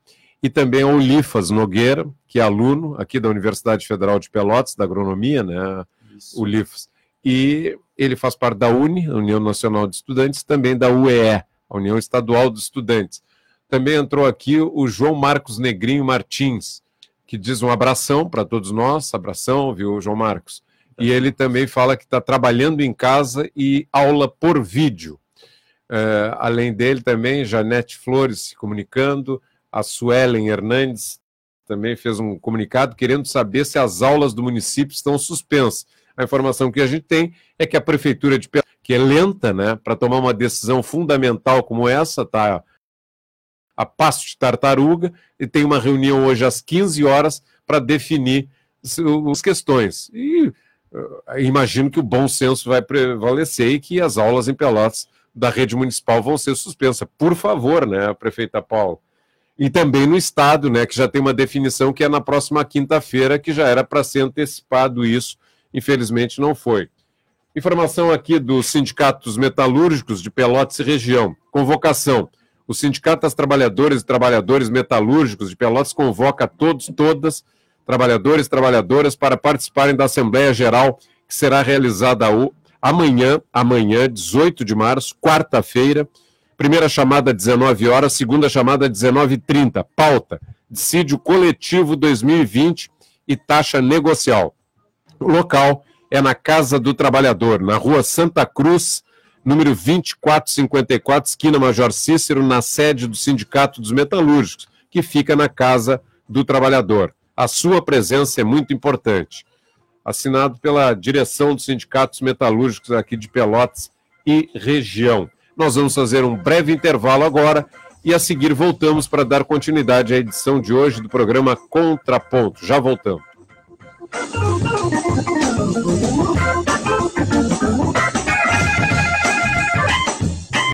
E também ao Lifas Nogueira, que é aluno aqui da Universidade Federal de Pelotas, da agronomia, né? Isso. O Lifas e ele faz parte da UNE, União Nacional de Estudantes, também da UEA, a União Estadual dos Estudantes. Também entrou aqui o João Marcos Negrinho Martins, que diz um abração para todos nós, abração, viu, João Marcos? E ele também fala que está trabalhando em casa e aula por vídeo. Uh, além dele também, Janete Flores se comunicando, a Suelen Hernandes também fez um comunicado querendo saber se as aulas do município estão suspensas. A informação que a gente tem é que a prefeitura de Pelotas, que é lenta, né, para tomar uma decisão fundamental como essa, tá a passo de tartaruga, e tem uma reunião hoje às 15 horas para definir as questões. E imagino que o bom senso vai prevalecer e que as aulas em Pelotas da rede municipal vão ser suspensas. Por favor, né, prefeita Paulo? E também no Estado, né, que já tem uma definição que é na próxima quinta-feira, que já era para ser antecipado isso, infelizmente não foi. Informação aqui dos sindicatos metalúrgicos de Pelotas e região. Convocação. O Sindicato das Trabalhadoras e Trabalhadores Metalúrgicos de Pelotas convoca todos, todas, trabalhadores e trabalhadoras, para participarem da Assembleia Geral, que será realizada amanhã, amanhã, 18 de março, quarta-feira. Primeira chamada 19 horas, segunda chamada 19h30. Pauta: Dissídio Coletivo 2020 e taxa negocial. O local é na Casa do Trabalhador, na rua Santa Cruz, número 2454, esquina Major Cícero, na sede do Sindicato dos Metalúrgicos, que fica na Casa do Trabalhador. A sua presença é muito importante. Assinado pela direção dos Sindicatos Metalúrgicos aqui de Pelotas e região. Nós vamos fazer um breve intervalo agora e a seguir voltamos para dar continuidade à edição de hoje do programa Contraponto. Já voltamos.